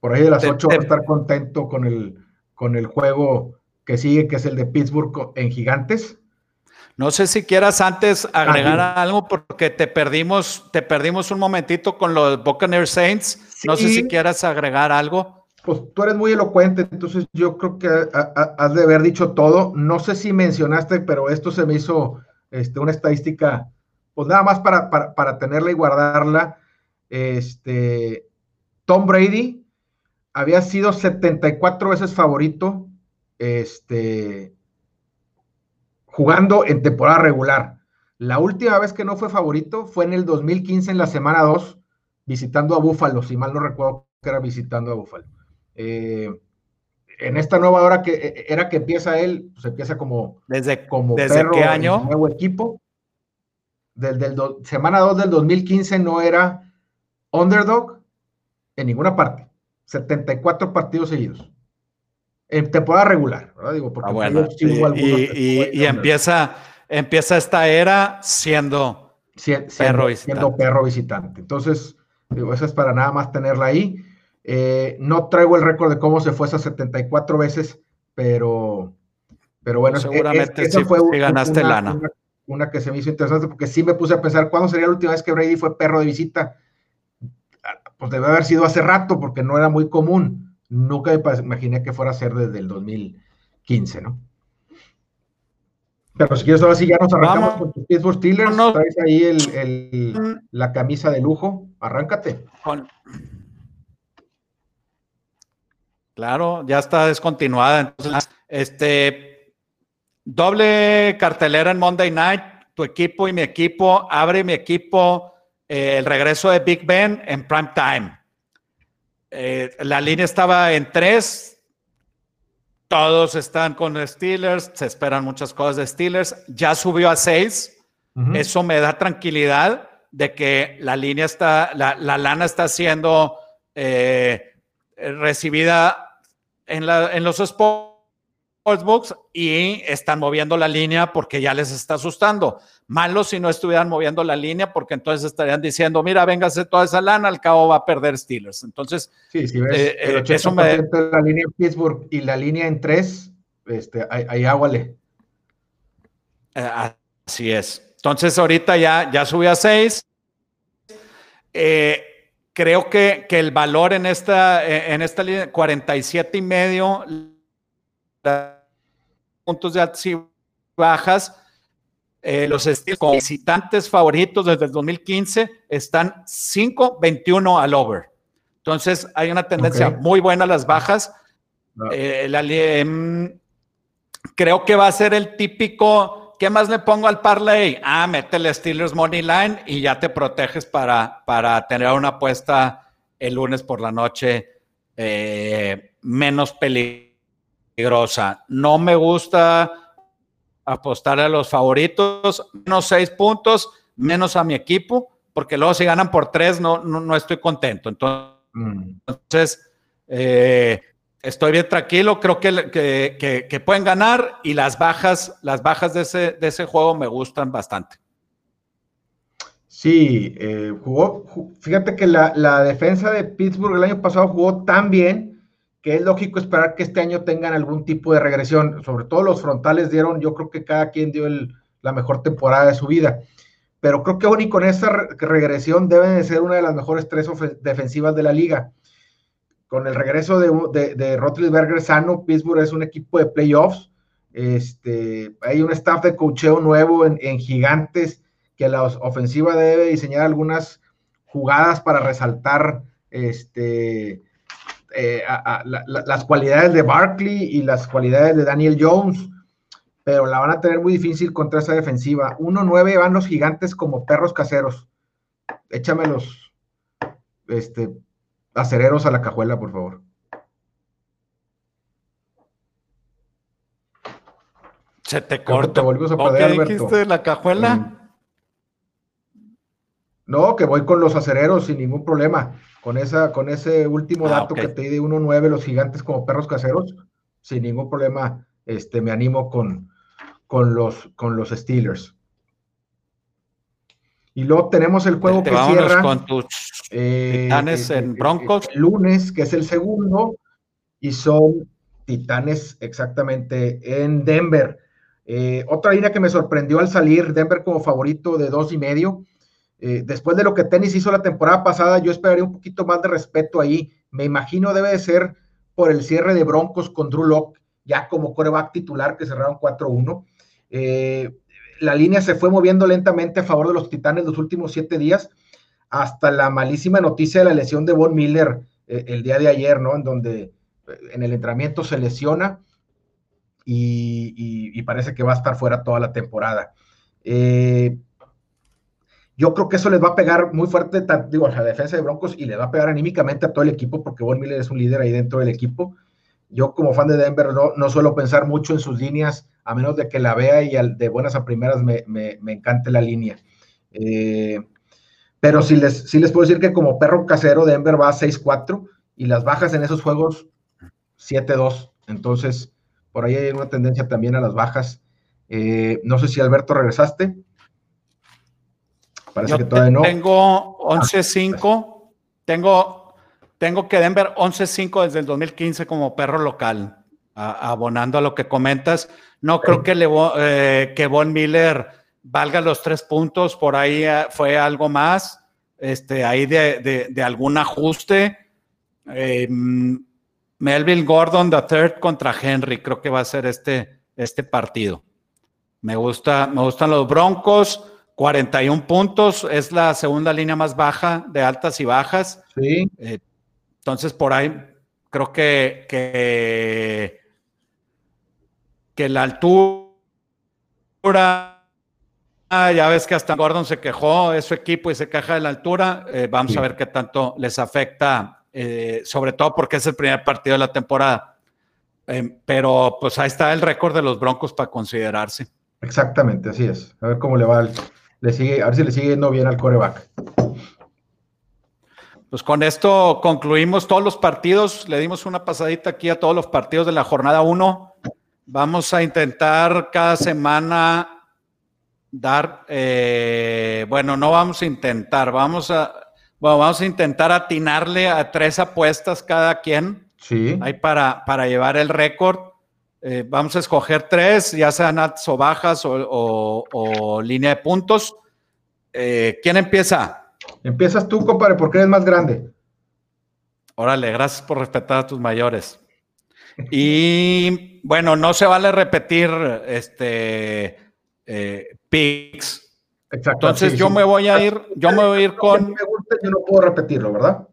Speaker 1: por ahí de las 8, va a estar contento con el, con el juego que sigue, que es el de Pittsburgh en Gigantes.
Speaker 2: No sé si quieras antes agregar algo porque te perdimos, te perdimos un momentito con los Buccaneers Saints. No sé si quieras agregar algo.
Speaker 1: Pues tú eres muy elocuente, entonces yo creo que has de haber dicho todo. No sé si mencionaste, pero esto se me hizo este, una estadística, pues nada más para, para, tenerla y guardarla. Este, Tom Brady había sido 74 veces favorito este, jugando en temporada regular. La última vez que no fue favorito fue en el 2015 en la semana 2, visitando a Búfalo, si mal no recuerdo que era visitando a Búfalo. Eh, en esta nueva hora que eh, era que empieza él, pues empieza como,
Speaker 2: ¿Desde,
Speaker 1: como
Speaker 2: ¿desde qué año?
Speaker 1: nuevo equipo. Desde el semana 2 del 2015 no era underdog en ninguna parte. 74 partidos seguidos en temporada regular, ¿verdad? Digo, porque
Speaker 2: ah, y, y, empieza, empieza esta era siendo,
Speaker 1: siendo, siendo perro visitante. Entonces, digo, esa es para nada más tenerla ahí. Eh, no traigo el récord de cómo se fue esas 74 veces, pero, pero bueno,
Speaker 2: seguramente es, fue ganaste una, lana.
Speaker 1: Una, que se me hizo interesante porque sí me puse a pensar cuándo sería la última vez que Brady fue perro de visita. Pues debe haber sido hace rato porque no era muy común. Nunca me imaginé que fuera a ser desde el 2015, ¿no? Pero si quieres, ahora sí ya nos arrancamos con tus Pittsburgh Steelers. Traes ahí el, la camisa de lujo. Arráncate.
Speaker 2: Claro, ya está descontinuada. Entonces, este doble cartelera en Monday Night. Tu equipo y mi equipo. Abre mi equipo eh, el regreso de Big Ben en prime time. Eh, la línea estaba en tres, todos están con Steelers, se esperan muchas cosas de Steelers. Ya subió a seis. Eso me da tranquilidad de que la línea está, la, lana está siendo eh, recibida en, la, en los sportsbooks y están moviendo la línea porque ya les está asustando. Malo si no estuvieran moviendo la línea porque entonces estarían diciendo, mira, véngase toda esa lana, al cabo va a perder Steelers. Entonces,
Speaker 1: sí, ves, eh, el 80% eh, me... la línea en Pittsburgh y la línea en tres, este, ahí, aguale.
Speaker 2: Eh, así es. Entonces, ahorita ya, ya subí a seis. creo que, que, el valor en esta, en esta línea, 47 y medio puntos de altas y bajas, eh, los como visitantes favoritos desde el 2015 están 5-21 al over. Entonces hay una tendencia muy buena a las bajas. Ah. Eh, creo que va a ser el típico, ¿qué más le pongo al parlay? Ah, métele Steelers Money Line y ya te proteges para, para tener una apuesta el lunes por la noche eh, menos peligrosa. No me gusta apostar a los favoritos, menos seis puntos, menos a mi equipo, porque luego si ganan por tres no, no, estoy contento. Entonces, eh, estoy bien tranquilo, creo que, que, pueden ganar y las bajas, las bajas de ese, de ese juego me gustan bastante.
Speaker 1: Sí, eh, jugó, fíjate que la, la defensa de Pittsburgh el año pasado jugó tan bien que es lógico esperar que este año tengan algún tipo de regresión. Sobre todo los frontales dieron, yo creo que cada quien dio la mejor temporada de su vida. Pero creo que aún con esa regresión deben de ser una de las mejores tres defensivas de la liga. Con el regreso de, de, Rotlisberger sano, Pittsburgh es un equipo de playoffs. Este, hay un staff de cocheo nuevo en, en gigantes que la ofensiva debe diseñar algunas jugadas para resaltar este, eh, las cualidades de Barkley y las cualidades de Daniel Jones, pero la van a tener muy difícil contra esa defensiva. 1-9 van los gigantes como perros caseros. Échame los este, acereros a la cajuela, por favor.
Speaker 2: Se te corta. a ¿Qué dijiste la cajuela?
Speaker 1: No, que voy con los acereros sin ningún problema con, esa, con ese último ah, dato que te di de 1-9, los gigantes como perros caseros, sin ningún problema, este, me animo con, con, los, con los Steelers. Y luego tenemos el juego que cierra.
Speaker 2: con tus eh, Titanes en eh, Broncos.
Speaker 1: lunes, que es el segundo, y son Titanes exactamente en Denver. Eh, otra línea que me sorprendió al salir, Denver como favorito de dos y medio. Eh, después de lo que Tennis hizo la temporada pasada, yo esperaría un poquito más de respeto ahí. Me imagino debe de ser por el cierre de Broncos con Drew Locke, ya como coreback titular que cerraron 4-1. Eh, la línea se fue moviendo lentamente a favor de los Titanes los últimos siete días, hasta la malísima noticia de la lesión de Von Miller eh, el día de ayer, ¿no? En donde en el entrenamiento se lesiona y, parece que va a estar fuera toda la temporada. Eh, yo creo que eso les va a pegar muy fuerte, digo, a la defensa de Broncos y le va a pegar anímicamente a todo el equipo porque Von Miller es un líder ahí dentro del equipo. Yo como fan de Denver no, suelo pensar mucho en sus líneas, a menos de que la vea y de buenas a primeras me, me, encante la línea. Eh, pero sí les, les puedo decir que como perro casero Denver va a 6-4 y las bajas en esos juegos 7-2. Entonces, por ahí hay una tendencia también a las bajas. Eh, no sé si Alberto regresaste.
Speaker 2: Parece que todavía no. Tengo 11-5. tengo, tengo que Denver 11-5 desde el 2015 como perro local. abonando a lo que comentas. No creo que, le, eh, que Von Miller valga los tres puntos. Por ahí eh, fue algo más. Este, ahí de, de, algún ajuste. Eh, Melville Gordon, the third contra Henry. Creo que va a ser este, este partido. Me, gusta, me gustan los Broncos. 41 puntos, es la segunda línea más baja de altas y bajas.
Speaker 1: Sí.
Speaker 2: Eh, entonces, por ahí creo que, que, que la altura, ya ves que hasta Gordon se quejó de su equipo y se queja de la altura. Eh, vamos a ver qué tanto les afecta, eh, sobre todo porque es el primer partido de la temporada. pero pues ahí está el récord de los Broncos para considerarse.
Speaker 1: Exactamente, así es. A ver cómo le va al le sigue, a ver si le sigue yendo bien al coreback.
Speaker 2: Pues con esto concluimos todos los partidos. Le dimos una pasadita aquí a todos los partidos de la jornada 1. Vamos a intentar cada semana dar, eh, bueno, no vamos a intentar, vamos a, bueno, vamos a intentar atinarle a tres apuestas cada quien.
Speaker 1: Sí.
Speaker 2: Ahí para, para llevar el récord. Eh, vamos a escoger tres, ya sean altas o bajas o, línea de puntos. Eh, ¿Quién empieza?
Speaker 1: Empiezas tú, compadre, porque eres más grande.
Speaker 2: Órale, gracias por respetar a tus mayores. Y bueno, no se vale repetir este eh, picks. Exacto. Entonces yo me voy a ir, yo me voy a ir con.
Speaker 1: Me gusta, yo no puedo repetirlo, ¿verdad?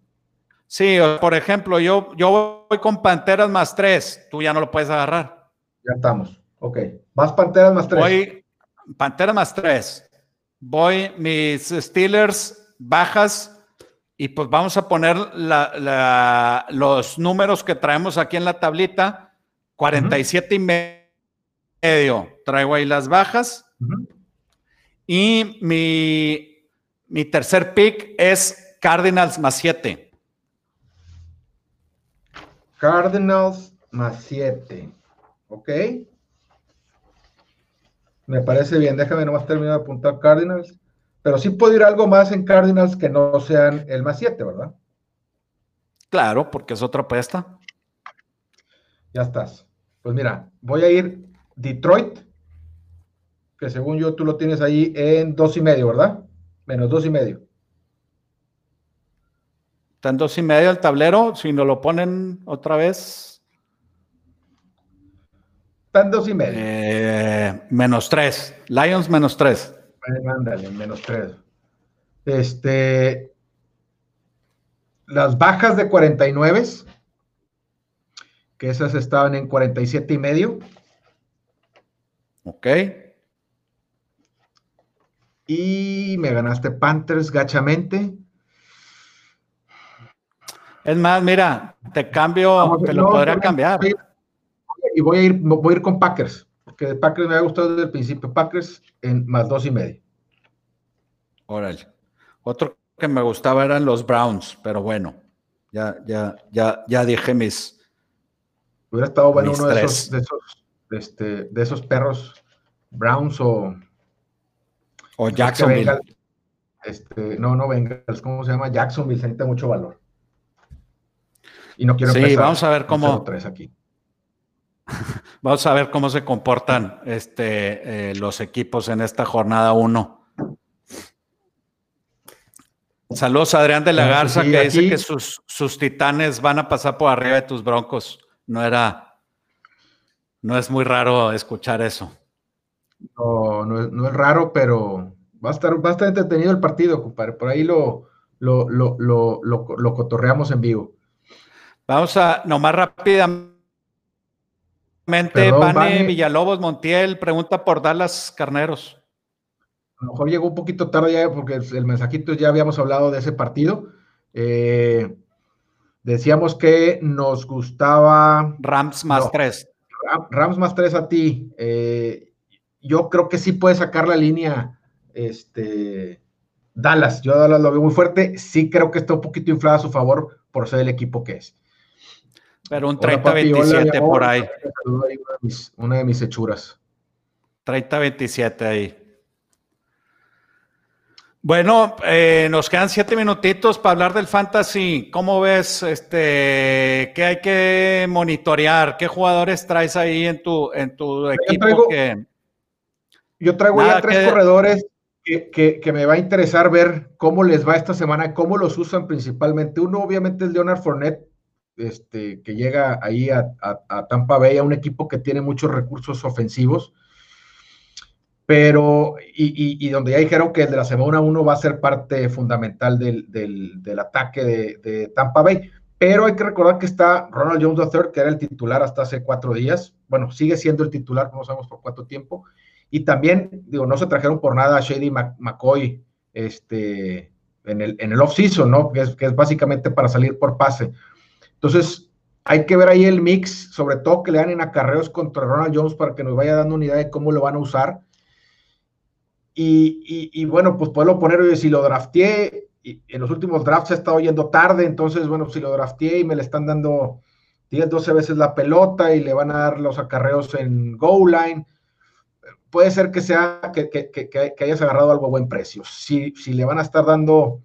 Speaker 2: Sí, por ejemplo, yo, yo voy con Panteras más tres, tú ya no lo puedes agarrar.
Speaker 1: Ya estamos. Ok. Más Panteras más tres.
Speaker 2: Voy Panteras más tres. Voy mis Steelers bajas y pues vamos a poner los números que traemos aquí en la tablita. 47 y medio. Traigo ahí las bajas. Y mi, mi tercer pick es Cardinals más 7.
Speaker 1: Cardinals más 7. Ok. Me parece bien. Déjame nomás terminar de apuntar Cardinals. Pero sí puedo ir algo más en Cardinals que no sean el más 7, ¿verdad?
Speaker 2: Claro, porque es otra apuesta.
Speaker 1: Ya estás. Pues mira, voy a ir Detroit, que según yo tú lo tienes ahí en dos y medio, ¿verdad? Menos dos y medio.
Speaker 2: Está en dos y medio el tablero. Si no lo ponen otra vez,
Speaker 1: están dos y medio.
Speaker 2: Eh, menos tres. Lions menos tres.
Speaker 1: Ándale, menos tres. Este. Las bajas de 49, que esas estaban en 47 y medio.
Speaker 2: Ok.
Speaker 1: Y me ganaste Panthers gachamente.
Speaker 2: Es más, mira, te cambio, te lo podría cambiar
Speaker 1: y voy a ir, voy a ir con Packers, porque Packers me ha gustado desde el principio. Packers en más dos y medio.
Speaker 2: Órale. Otro que me gustaba eran los Browns, pero bueno, ya, ya, ya, ya dije mis.
Speaker 1: Hubiera estado bueno uno de esos, de esos, este, de esos perros Browns o.
Speaker 2: O Jacksonville.
Speaker 1: este, no, no venga, ¿cómo se llama? Jacksonville, necesita mucho valor. Y no quiero
Speaker 2: Sí, vamos a ver cómo.
Speaker 1: Tres aquí.
Speaker 2: Vamos a ver cómo se comportan este, eh, los equipos en esta jornada 1. Saludos a Adrián de la Garza, que dice que sus, sus, titanes van a pasar por arriba de tus broncos. No era, no es muy raro escuchar eso.
Speaker 1: No, no es, raro, pero va a estar, bastante entretenido el partido, compadre. Por ahí lo, lo, lo, lo cotorreamos en vivo.
Speaker 2: Vamos a, nomás rápidamente Vane, Villalobos Montiel pregunta por Dallas Carneros.
Speaker 1: A lo mejor llegó un poquito tarde ya porque el mensajito ya habíamos hablado de ese partido. Eh, decíamos que nos gustaba.
Speaker 2: Rams más tres.
Speaker 1: Rams más tres a ti. Eh, yo creo que sí puede sacar la línea este, Dallas. Yo Dallas lo veo muy fuerte. Sí creo que está un poquito inflada a su favor por ser el equipo que es.
Speaker 2: Pero un 30-27 por ahí.
Speaker 1: Una de, mis, hechuras.
Speaker 2: 30-27 ahí. Bueno, eh, nos quedan siete minutitos para hablar del fantasy. ¿Cómo ves? Este, ¿qué hay que monitorear? ¿Qué jugadores traes ahí en tu, en tu equipo?
Speaker 1: Yo traigo, ya tres corredores que, me va a interesar ver cómo les va esta semana, cómo los usan principalmente. Uno, obviamente, es Leonard Fournette, este, que llega ahí a, Tampa Bay, a un equipo que tiene muchos recursos ofensivos pero y, donde ya dijeron que el de la semana 1 va a ser parte fundamental del, del, ataque de, Tampa Bay. Pero hay que recordar que está Ronald Jones III, que era el titular hasta hace cuatro días. Bueno, sigue siendo el titular, no sabemos por cuánto tiempo. Y también, digo, no se trajeron por nada a Shady McCoy este, en el, en el off-season, ¿no? Que es, que es básicamente para salir por pase. Entonces, hay que ver ahí el mix, sobre todo que le dan en acarreos contra Ronald Jones para que nos vaya dando una idea de cómo lo van a usar y, bueno, pues puedo poner, si lo drafteé, y en los últimos drafts he estado yendo tarde, entonces, bueno, si lo drafteé y me le están dando 10, 12 veces la pelota y le van a dar los acarreos en goal line, puede ser que sea que, que, que, hayas agarrado algo a buen precio. Si, si le van a estar dando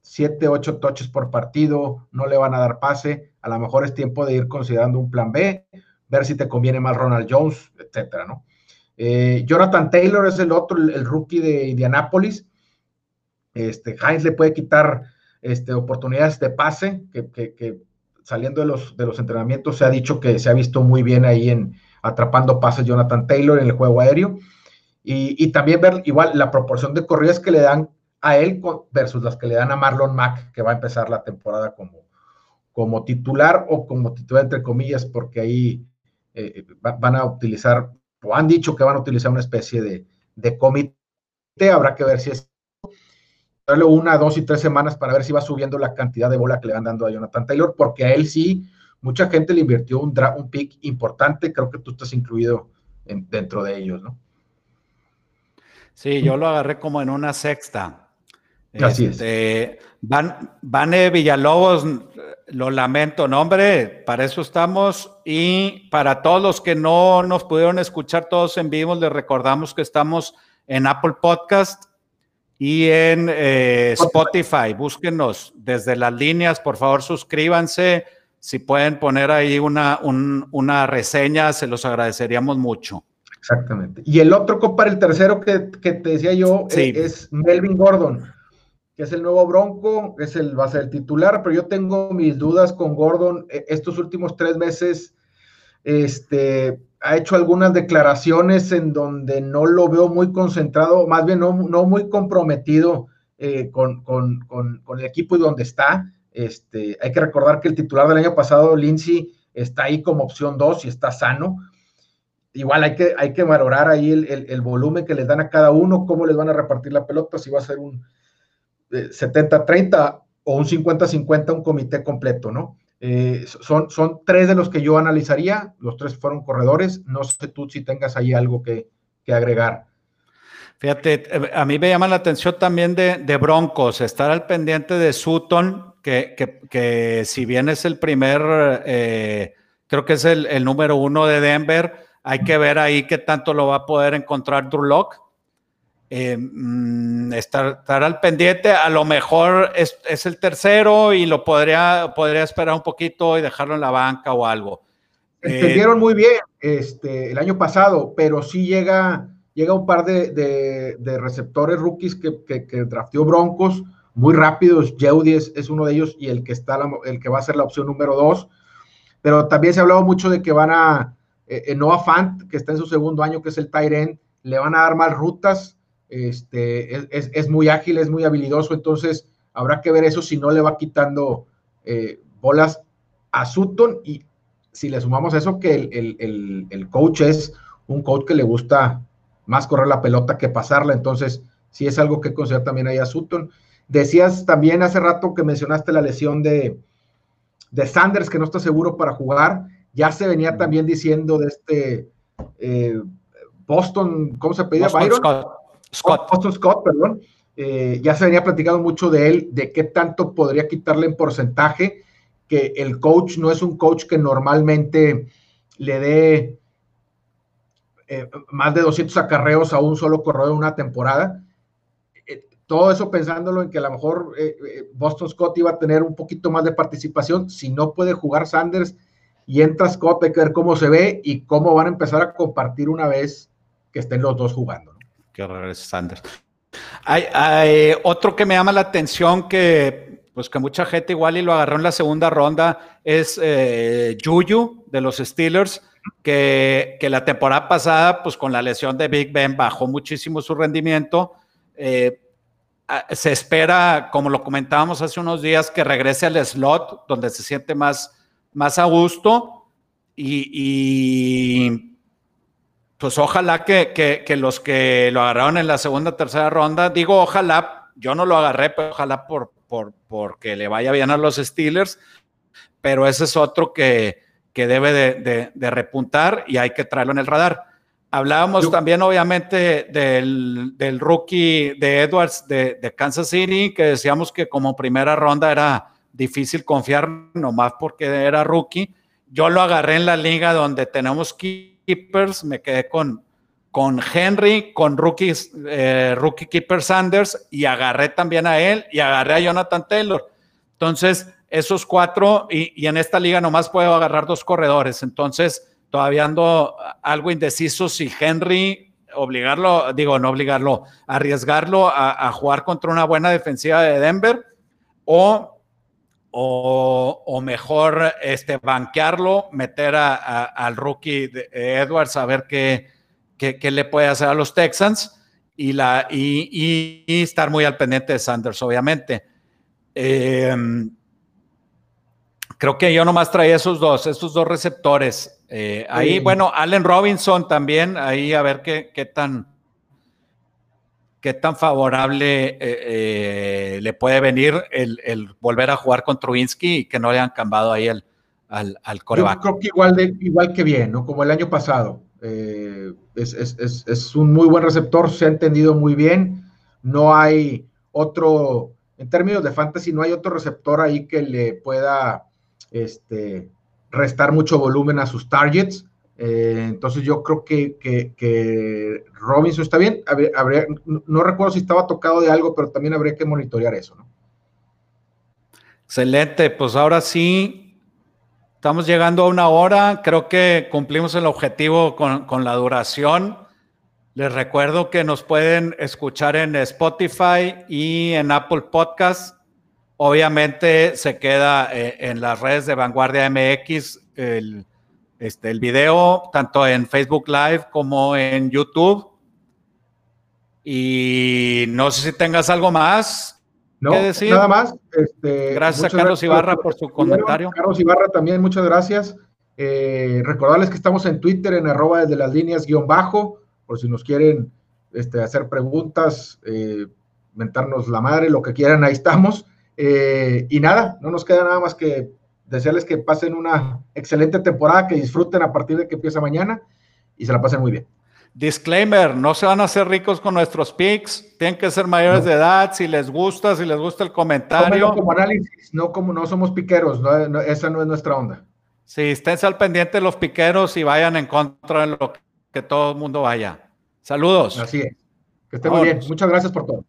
Speaker 1: 7, 8 toches por partido, no le van a dar pase, a lo mejor es tiempo de ir considerando un plan B, ver si te conviene más Ronald Jones, etcétera, ¿no? Eh, Jonathan Taylor es el otro, el, rookie de Indianapolis. Este, Heinz le puede quitar este, oportunidades de pase, que, saliendo de los, de los entrenamientos se ha dicho que se ha visto muy bien ahí en atrapando pases Jonathan Taylor en el juego aéreo. Y, también ver igual la proporción de corridas que le dan a él versus las que le dan a Marlon Mack, que va a empezar la temporada como, como titular o como titular entre comillas, porque ahí eh, van a utilizar o han dicho que van a utilizar una especie de, de comité, habrá que ver si es darle una, dos y tres semanas para ver si va subiendo la cantidad de bola que le van dando a Jonathan Taylor, porque a él sí, mucha gente le invirtió un, un pick importante, creo que tú estás incluido dentro de ellos, ¿no?
Speaker 2: Sí, yo lo agarré como en una sexta. Así este, Van, Vane Villalobos lo lamento, no, hombre, para eso estamos. Y para todos los que no nos pudieron escuchar todos en vivo, les recordamos que estamos en Apple Podcast y en eh, Spotify. Búsquenos desde las líneas, por favor, suscríbanse. Si pueden poner ahí una, una reseña, se los agradeceríamos mucho.
Speaker 1: Exactamente. Y el otro, para el tercero que, te decía yo, eh, es Melvin Gordon que es el nuevo Bronco, es el, va a ser el titular, pero yo tengo mis dudas con Gordon. E, estos últimos tres meses, este, ha hecho algunas declaraciones en donde no lo veo muy concentrado, más bien no, muy comprometido eh, con, el equipo y donde está. Este, hay que recordar que el titular del año pasado, Lindsay, está ahí como opción 2 y está sano. Igual hay que, hay que valorar ahí el, el volumen que les dan a cada uno, cómo les van a repartir la pelota, si va a ser un, 70-30 o un 50-50 un comité completo, ¿no? Eh, son, son tres de los que yo analizaría, los tres fueron corredores, no sé tú si tengas ahí algo que, agregar.
Speaker 2: Fíjate, a mí me llama la atención también de, Broncos, estar al pendiente de Sutton, que, que, si bien es el primer, eh, creo que es el, número uno de Denver, hay que ver ahí qué tanto lo va a poder encontrar Drew Locke eh, mm, estar, al pendiente. A lo mejor es, el tercero y lo podría, podría esperar un poquito y dejarlo en la banca o algo.
Speaker 1: Entendieron muy bien este, el año pasado, pero sí llega, llega un par de, receptores rookies que, que, drafteó Broncos muy rápidos. Jeudy es, uno de ellos y el que, está el que va a ser la opción número dos. Pero también se ha hablado mucho de que van a eh, Noah Fant, que está en su segundo año, que es el Tyren, le van a dar más rutas este, es, muy ágil, es muy habilidoso, entonces habrá que ver eso si no le va quitando eh, bolas a Sutton y si le sumamos eso que el, coach es un coach que le gusta más correr la pelota que pasarla, entonces sí es algo que considerar también ahí a Sutton. Decías también hace rato que mencionaste la lesión de, de Sanders, que no está seguro para jugar, ya se venía también diciendo de este eh, Boston, ¿cómo se pedía? Byron. Scott. Boston Scott, perdón. Eh, ya se venía platicando mucho de él, de qué tanto podría quitarle en porcentaje, que el coach no es un coach que normalmente le dé eh, más de 200 acarreos a un solo corredor en una temporada. Eh, todo eso pensándolo en que a lo mejor Boston Scott iba a tener un poquito más de participación. Si no puede jugar Sanders y entra Scott, hay que ver cómo se ve y cómo van a empezar a compartir una vez que estén los dos jugando.
Speaker 2: Que regrese Sanders. Hay, otro que me llama la atención que, pues que mucha gente igual y lo agarró en la segunda ronda es eh, de los Steelers, que, que, la temporada pasada, pues con la lesión de Big Ben bajó muchísimo su rendimiento. Eh, se espera, como lo comentábamos hace unos días, que regrese al slot, donde se siente más, más a gusto. Y, pues ojalá que, los que lo agarraron en la segunda, tercera ronda, digo ojalá, yo no lo agarré, pero ojalá por, por, porque le vaya bien a los Steelers, pero ese es otro que, debe de repuntar y hay que traerlo en el radar. Hablábamos también, obviamente, del, rookie de Edwards de, Kansas City, que decíamos que como primera ronda era difícil confiar, nomás porque era rookie. Yo lo agarré en la liga donde tenemos keepers, me quedé con, con Henry, con rookies, eh, rookie keeper Sanders, y agarré también a él y agarré a Jonathan Taylor. Entonces, esos cuatro, y, y en esta liga nomás puedo agarrar dos corredores. Entonces, todavía ando algo indeciso si Henry obligarlo, digo, no obligarlo, arriesgarlo a, jugar contra una buena defensiva de Denver o, o, mejor este, banquearlo, meter al rookie de Edwards a ver qué, qué, le puede hacer a los Texans y, la, y, estar muy al pendiente de Sanders, obviamente. Em, creo que yo nomás traía esos dos, esos dos receptores. Eh, ahí, bueno, Allen Robinson también, ahí a ver qué, qué tan qué tan favorable eh, eh, le puede venir el, volver a jugar con Trubinsky y que no le han cambiado ahí el, al, al coreback.
Speaker 1: Yo creo que igual, de, igual que bien, ¿no? Como el año pasado. es, es, es, un muy buen receptor, se ha entendido muy bien. No hay otro, en términos de fantasy, no hay otro receptor ahí que le pueda este, restar mucho volumen a sus targets. Eh, entonces yo creo que, que, Robinson está bien. No recuerdo si estaba tocado de algo, pero también habría que monitorear eso, ¿no?
Speaker 2: Excelente, pues ahora sí, estamos llegando a una hora. Creo que cumplimos el objetivo con, con la duración. Les recuerdo que nos pueden escuchar en Spotify y en Apple Podcasts. Obviamente se queda eh, en las redes de Vanguardia MX el, este, el video, tanto en Facebook Live como en YouTube. Y no sé si tengas algo más
Speaker 1: no, que decir. Nada más. Este,
Speaker 2: gracias a Carlos Ibarra por, su comentario.
Speaker 1: Carlos Ibarra también, muchas gracias. Eh, recordarles que estamos en Twitter en arroba desde las líneas guion bajo, por si nos quieren este, hacer preguntas, eh, mentarnos la madre, lo que quieran, ahí estamos. Eh, y nada, no nos queda nada más que desearles que pasen una excelente temporada, que disfruten a partir de que empieza mañana y se la pasen muy bien.
Speaker 2: Disclaimer, no se van a hacer ricos con nuestros picks, tienen que ser mayores de edad, si les gusta, si les gusta el comentario.
Speaker 1: como análisis, no como no somos piqueros, esa no es nuestra onda.
Speaker 2: Sí, esténse al pendiente de los piqueros y vayan en contra de lo que todo el mundo vaya. Saludos.
Speaker 1: Así es. Que estén muy bien. Muchas gracias por todo.